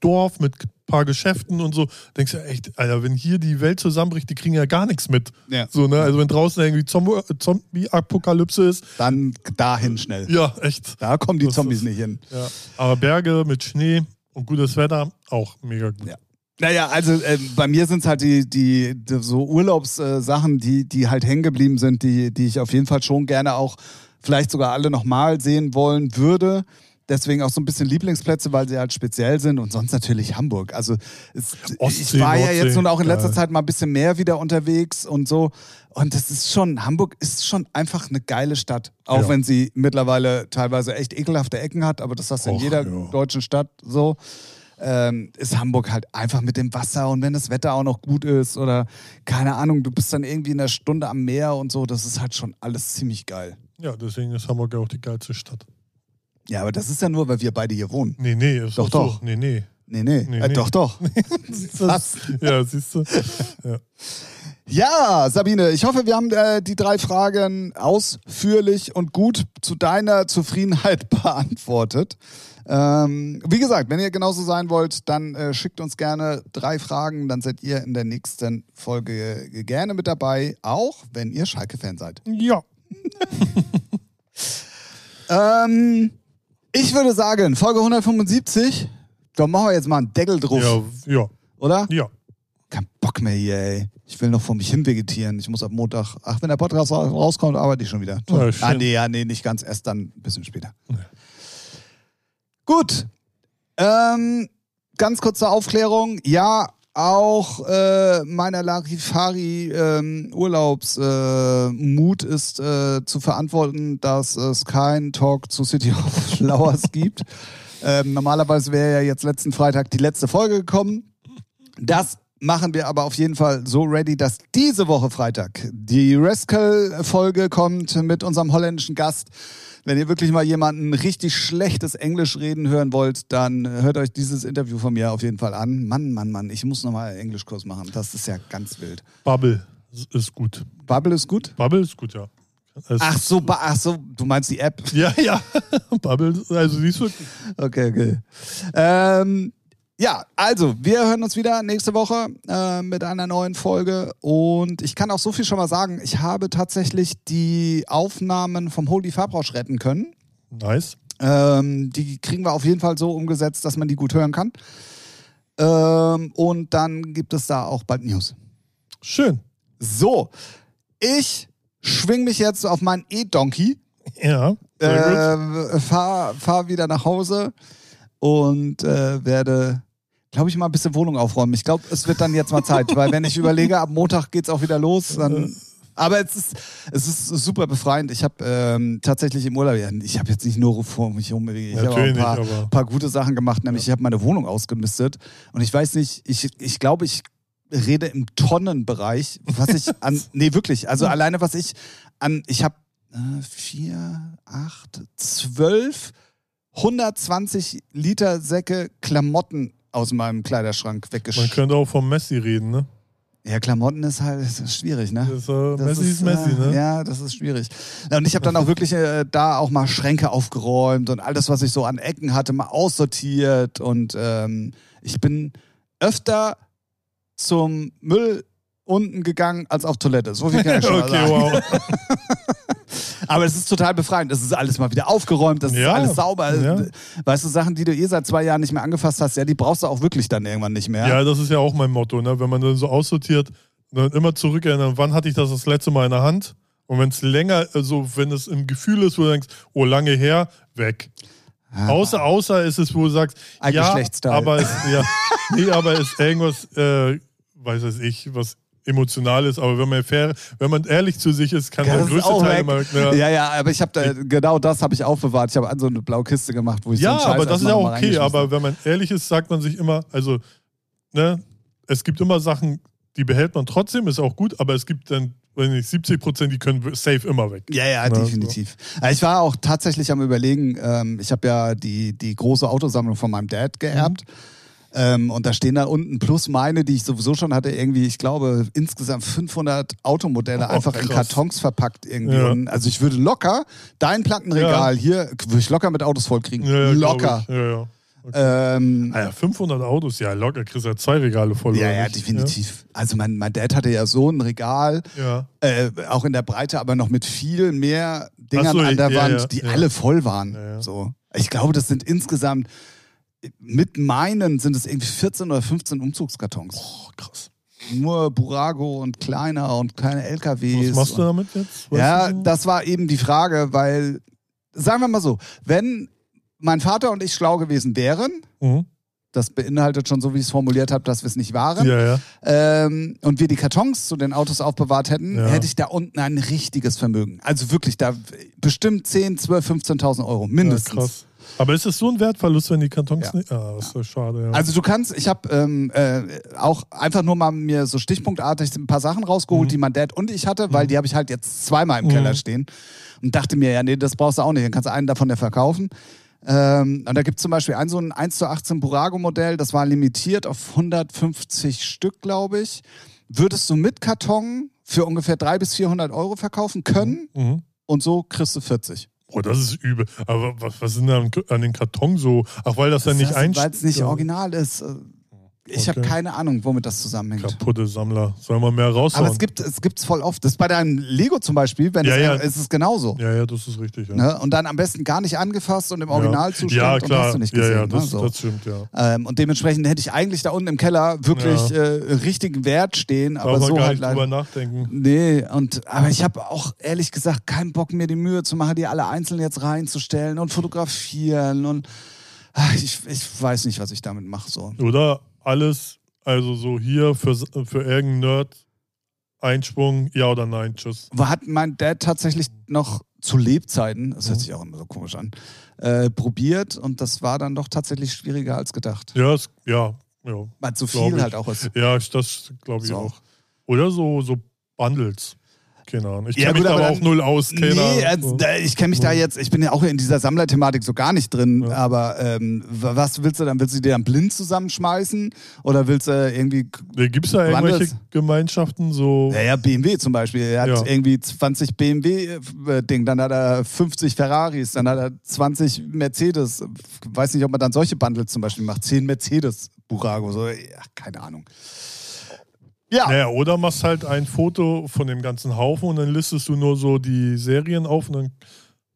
Dorf mit paar Geschäften und so. Denkst du, echt, Alter, wenn hier die Welt zusammenbricht, die kriegen ja gar nichts mit. Ja. So, ne? Also wenn draußen irgendwie Zomb- Zombie-Apokalypse ist, Dann dahin schnell. ja, echt. Da kommen die Das Zombies ist- nicht hin. Ja. Aber Berge mit Schnee und gutes Wetter, auch mega gut. Ja. Naja, also äh, bei mir sind es halt die, die, die so Urlaubssachen, die, die halt hängen geblieben sind, die, die ich auf jeden Fall schon gerne auch vielleicht sogar alle nochmal sehen wollen würde. Deswegen auch so ein bisschen Lieblingsplätze, weil sie halt speziell sind und sonst natürlich Hamburg. Also es, Ostsee, ich war ja jetzt nun auch in letzter geil. Zeit mal ein bisschen mehr wieder unterwegs und so. Und das ist schon, Hamburg ist schon einfach eine geile Stadt. Auch Ja. wenn sie mittlerweile teilweise echt ekelhafte Ecken hat, aber das hast du in jeder ja. deutschen Stadt so ähm, ist Hamburg halt einfach mit dem Wasser und wenn das Wetter auch noch gut ist oder keine Ahnung, du bist dann irgendwie in einer Stunde am Meer und so, das ist halt schon alles ziemlich geil. Ja, deswegen ist Hamburg ja auch die geilste Stadt. Ja, aber das ist ja nur, weil wir beide hier wohnen. Nee, nee, ist Doch, doch. So. Nee, nee. Nee, nee, Nee, äh, nee. doch, doch. *laughs* Was? Ja, siehst du. Ja. Ja, Sabine, ich hoffe, wir haben äh, die drei Fragen ausführlich und gut zu deiner Zufriedenheit *laughs* beantwortet. Ähm, wie gesagt, wenn ihr genauso sein wollt, dann äh, schickt uns gerne drei Fragen, dann seid ihr in der nächsten Folge gerne mit dabei, auch wenn ihr Schalke-Fan seid. ja. *laughs* Ähm, ich würde sagen, Folge 175, da machen wir jetzt mal einen Deckel drauf, Ja, ja, oder? ja. Kein Bock mehr hier, ey. Ich will noch vor mich hin vegetieren. Ich muss ab Montag, ach, wenn der Podcast ra- rauskommt, arbeite ich schon wieder. Ja, ah, nee, ja, nee, nicht ganz. Erst dann ein bisschen später. Ja. Gut. Ähm, ganz kurze Aufklärung. Ja, auch äh, meiner Larifari ähm, Urlaubsmut äh, ist äh, zu verantworten, dass es keinen Talk zu City of *laughs* Flowers gibt. Ähm, normalerweise wäre ja jetzt letzten Freitag die letzte Folge gekommen. Das machen wir aber auf jeden Fall so ready, dass diese Woche Freitag die Rascal-Folge kommt mit unserem holländischen Gast. Wenn ihr wirklich mal jemanden richtig schlechtes Englisch reden hören wollt, dann hört euch dieses Interview von mir auf jeden Fall an. Mann, Mann, Mann, ich muss nochmal Englischkurs machen. Das ist ja ganz wild. Bubble ist gut. Bubble ist gut? Bubble ist gut, ja. Es ach so, ach so, du meinst die App? Ja, ja. *laughs* Bubble, also siehst du. Okay, okay. Ähm, ja, also, wir hören uns wieder nächste Woche äh, mit einer neuen Folge. Und ich kann auch so viel schon mal sagen. Ich habe tatsächlich die Aufnahmen vom Holy Farbrausch retten können. Nice. Ähm, die kriegen wir auf jeden Fall so umgesetzt, dass man die gut hören kann. Ähm, und dann gibt es da auch bald News. Schön. So, ich schwing mich jetzt auf meinen E-Donkey. Ja. Äh, fahr, fahr wieder nach Hause und äh, werde glaube ich, mal ein bisschen Wohnung aufräumen. Ich glaube, es wird dann jetzt mal Zeit, weil wenn ich überlege, ab Montag geht es auch wieder los, dann. Aber es ist, es ist super befreiend. Ich habe ähm, tatsächlich im Urlaub, ich habe jetzt nicht nur vor mich herum, ich habe ein paar, nicht, paar, gute Sachen gemacht, nämlich ja. ich habe meine Wohnung ausgemistet und ich weiß nicht, ich, ich glaube, ich rede im Tonnenbereich, was ich an, *laughs* nee, wirklich, also alleine was ich an, ich habe äh, vier, acht, zwölf 120 Liter Säcke Klamotten aus meinem Kleiderschrank weggeschickt. Man könnte auch vom Messi reden, ne? Ja, Klamotten ist halt ist schwierig, ne? Das, äh, das Messi ist, ist Messi, ne? Ja, das ist schwierig. Und ich habe dann auch wirklich äh, da auch mal Schränke aufgeräumt und alles, was ich so an Ecken hatte, mal aussortiert. Und ähm, ich bin öfter zum Müll unten gegangen als auf Toilette. So viel kann ich schon okay, mal sagen. Wow. *laughs* Aber es ist total befreiend. Es ist alles mal wieder aufgeräumt, es ja, ist alles sauber. Ja. Weißt du, Sachen, die du eh seit zwei Jahren nicht mehr angefasst hast, ja, die brauchst du auch wirklich dann irgendwann nicht mehr. Ja, das ist ja auch mein Motto, ne? Wenn man dann so aussortiert, dann immer zurückerinnern, wann hatte ich das das letzte Mal in der Hand? Und wenn es länger, also wenn es im Gefühl ist, wo du denkst, oh, lange her, weg. Ja. Außer, außer ist es, wo du sagst, Ein ja, aber es, ja, nee, aber ist irgendwas, äh, weiß ich, was emotional ist, aber wenn man fair, wenn man ehrlich zu sich ist, kann ja, der größte Teil immer. Ja. ja, ja, aber ich habe da genau das habe ich aufbewahrt. Ich habe an so eine blaue Kiste gemacht, wo ich ja, so einen aber das ist ja okay. Aber wenn man ehrlich ist, sagt man sich immer, also ne, es gibt immer Sachen, die behält man trotzdem, ist auch gut, aber es gibt dann wenn nicht 70 Prozent, die können safe immer weg. Ja, ja, definitiv. So. Ich war auch tatsächlich am überlegen, ähm, ich habe ja die, die große Autosammlung von meinem Dad geerbt. Mhm. Ähm, und da stehen da unten plus meine, die ich sowieso schon hatte, irgendwie, ich glaube, insgesamt 500 Automodelle oh, einfach krass. in Kartons verpackt irgendwie. Ja. Und, also ich würde locker dein Plattenregal ja. hier, würde ich locker mit Autos vollkriegen. Ja, locker. Ja, ja. Okay. Ähm, ah ja, 500 Autos, ja, locker kriegst du ja zwei Regale voll. Ja, ja, definitiv. Ja? Also mein, mein Dad hatte ja so ein Regal, ja. äh, auch in der Breite, aber noch mit viel mehr Dingern so, an der Wand, die alle voll waren. So. Ich glaube, das sind insgesamt mit meinen sind es irgendwie 14 oder 15 Umzugskartons. Oh, krass. Nur Burago und kleiner und kleine LKWs. Was machst du damit jetzt? Weißt ja, so? das war eben die Frage, weil, sagen wir mal so, wenn mein Vater und ich schlau gewesen wären, mhm. das beinhaltet schon so, wie ich es formuliert habe, dass wir es nicht waren, ja, ja. Ähm, und wir die Kartons zu den Autos aufbewahrt hätten, ja. hätte ich da unten ein richtiges Vermögen. Also wirklich, da bestimmt 10, 12, 15.000 Euro mindestens. Krass. Aber ist es so ein Wertverlust, wenn die Kartons ja. nicht. Ah, das ist ja schade. Ja. Also du kannst, ich habe ähm, äh, auch einfach nur mal mir so stichpunktartig ein paar Sachen rausgeholt, mhm. die mein Dad und ich hatte, weil mhm. die habe ich halt jetzt zweimal im mhm. Keller stehen und dachte mir, ja, nee, das brauchst du auch nicht. Dann kannst du einen davon ja verkaufen. Ähm, und da gibt es zum Beispiel ein so ein 1 zu 18 Burago-Modell, das war limitiert auf 150 Stück, glaube ich. Würdest du mit Karton für ungefähr 300 bis 400 Euro verkaufen können mhm. und so kriegst du 40. Oh, das ist übel. Aber was, was sind da an den Karton so? Ach, weil das, das dann nicht einsteht. Weil es nicht original ist. Ich okay. habe keine Ahnung, womit das zusammenhängt. Kaputte Sammler. Soll man mehr raushauen? Aber es gibt es gibt's voll oft. Das ist bei deinem Lego zum Beispiel, wenn ja, es, ja. ist es genauso. Ja, ja, das ist richtig. Ja. Ne? Und dann am besten gar nicht angefasst und im Originalzustand ja, klar. und hast du nicht gesehen. Ja, ja, das, ne? so. das stimmt, ja. Ähm, und dementsprechend hätte ich eigentlich da unten im Keller wirklich äh, richtigen Wert stehen, aber so gar halt nicht drüber nachdenken. Nee, und aber ich habe auch ehrlich gesagt keinen Bock mir die Mühe zu machen, die alle einzeln jetzt reinzustellen und fotografieren und ach, ich, ich weiß nicht, was ich damit mache so. Oder alles Also so hier für, für irgendeinen Nerd Einsprung, ja oder nein, tschüss. Hat mein Dad tatsächlich noch zu Lebzeiten, das hört sich auch immer so komisch an, äh, probiert und das war dann doch tatsächlich schwieriger als gedacht. Ja, es, ja, ja. Weil zu viel halt auch ist. Ja, das glaube ich So. auch. Oder so, so Bundles. Keine Ahnung. Ich Ja, kenne mich gut, da aber aber auch dann- null aus. Keine Nee, also, ich kenne mich da jetzt, ich bin ja auch in dieser Sammlerthematik so gar nicht drin, Ja. aber ähm, was willst du dann? Willst du dir dann blind zusammenschmeißen oder willst du irgendwie, Gibt es da irgendwelche Bundles? Gemeinschaften? So, naja, BMW zum Beispiel, er hat Ja. irgendwie 20 BMW-Ding, dann hat er 50 Ferraris, dann hat er 20 Mercedes, weiß nicht, ob man dann solche Bundles zum Beispiel macht, 10 Mercedes Burago, so, ja, keine Ahnung. Ja, Naja, oder machst halt ein Foto von dem ganzen Haufen und dann listest du nur so die Serien auf und dann,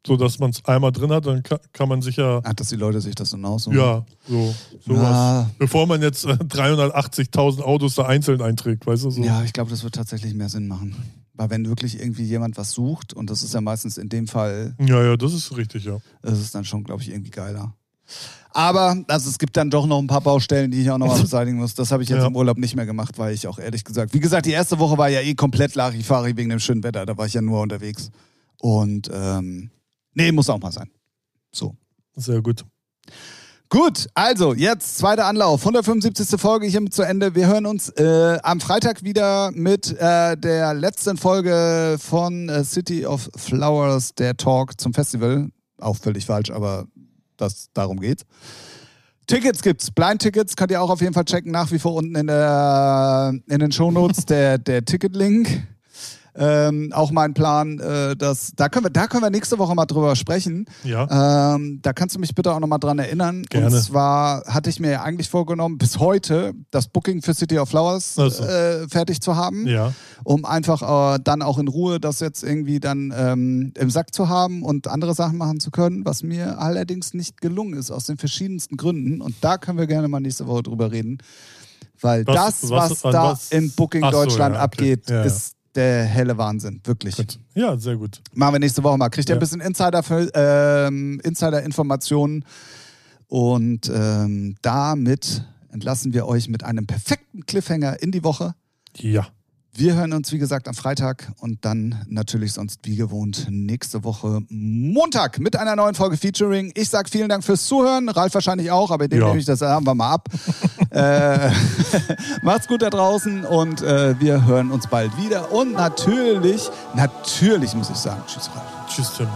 so dass man es einmal drin hat, dann kann, man sich ja, Ach, dass die Leute sich das so aussuchen. ja, so, sowas. Bevor man jetzt äh, 380.000 Autos da einzeln einträgt, weißt du? So. Ja, ich glaube, das wird tatsächlich mehr Sinn machen. Weil wenn wirklich irgendwie jemand was sucht, und das ist ja meistens in dem Fall, ja, ja, das ist richtig, ja. ist es dann schon, glaube ich, irgendwie geiler. Aber also es gibt dann doch noch ein paar Baustellen, die ich auch nochmal *laughs* beseitigen muss. Das habe ich jetzt Ja. im Urlaub nicht mehr gemacht, weil ich auch ehrlich gesagt, wie gesagt, die erste Woche war ja eh komplett Larifari wegen dem schönen Wetter. Da war ich ja nur unterwegs. Und ähm, nee, muss auch mal sein. So. Sehr gut. Gut, also jetzt zweiter Anlauf, 175. Folge hiermit zu Ende. Wir hören uns äh, am Freitag wieder mit äh, der letzten Folge von äh, City of Flowers, der Talk zum Festival. Auch völlig falsch, aber das, darum geht's. Tickets gibt's, Blind-Tickets könnt ihr auch auf jeden Fall checken, nach wie vor unten in, der, in den Shownotes der, der Ticket-Link. Ähm, auch mein Plan, äh, dass, da können wir, da können wir nächste Woche mal drüber sprechen. Ja. Ähm, da kannst du mich bitte auch nochmal dran erinnern. Gerne. Und zwar hatte ich mir ja eigentlich vorgenommen, bis heute das Booking für City of Flowers Ach so. äh, fertig zu haben, ja. um einfach äh, dann auch in Ruhe das jetzt irgendwie dann ähm, im Sack zu haben und andere Sachen machen zu können, was mir allerdings nicht gelungen ist, aus den verschiedensten Gründen. Und da können wir gerne mal nächste Woche drüber reden. Weil Was- das, was- was, da was- in Booking Ach so, Deutschland ja, okay. abgeht, ja. ist der helle Wahnsinn. Wirklich. Gut. Ja, sehr gut. Machen wir nächste Woche mal. Kriegt ihr Ja. ein bisschen Insider ähm, Insider-Informationen. Und ähm, damit entlassen wir euch mit einem perfekten Cliffhanger in die Woche. Ja. Wir hören uns, wie gesagt, am Freitag und dann natürlich sonst wie gewohnt nächste Woche Montag mit einer neuen Folge Featuring. Ich sag vielen Dank fürs Zuhören, Ralf wahrscheinlich auch, aber den Ja. nehme ich das haben wir mal ab. *laughs* äh, *laughs* macht's gut da draußen und äh, wir hören uns bald wieder. Und natürlich, natürlich muss ich sagen, tschüss Ralf. Tschüss, Tim.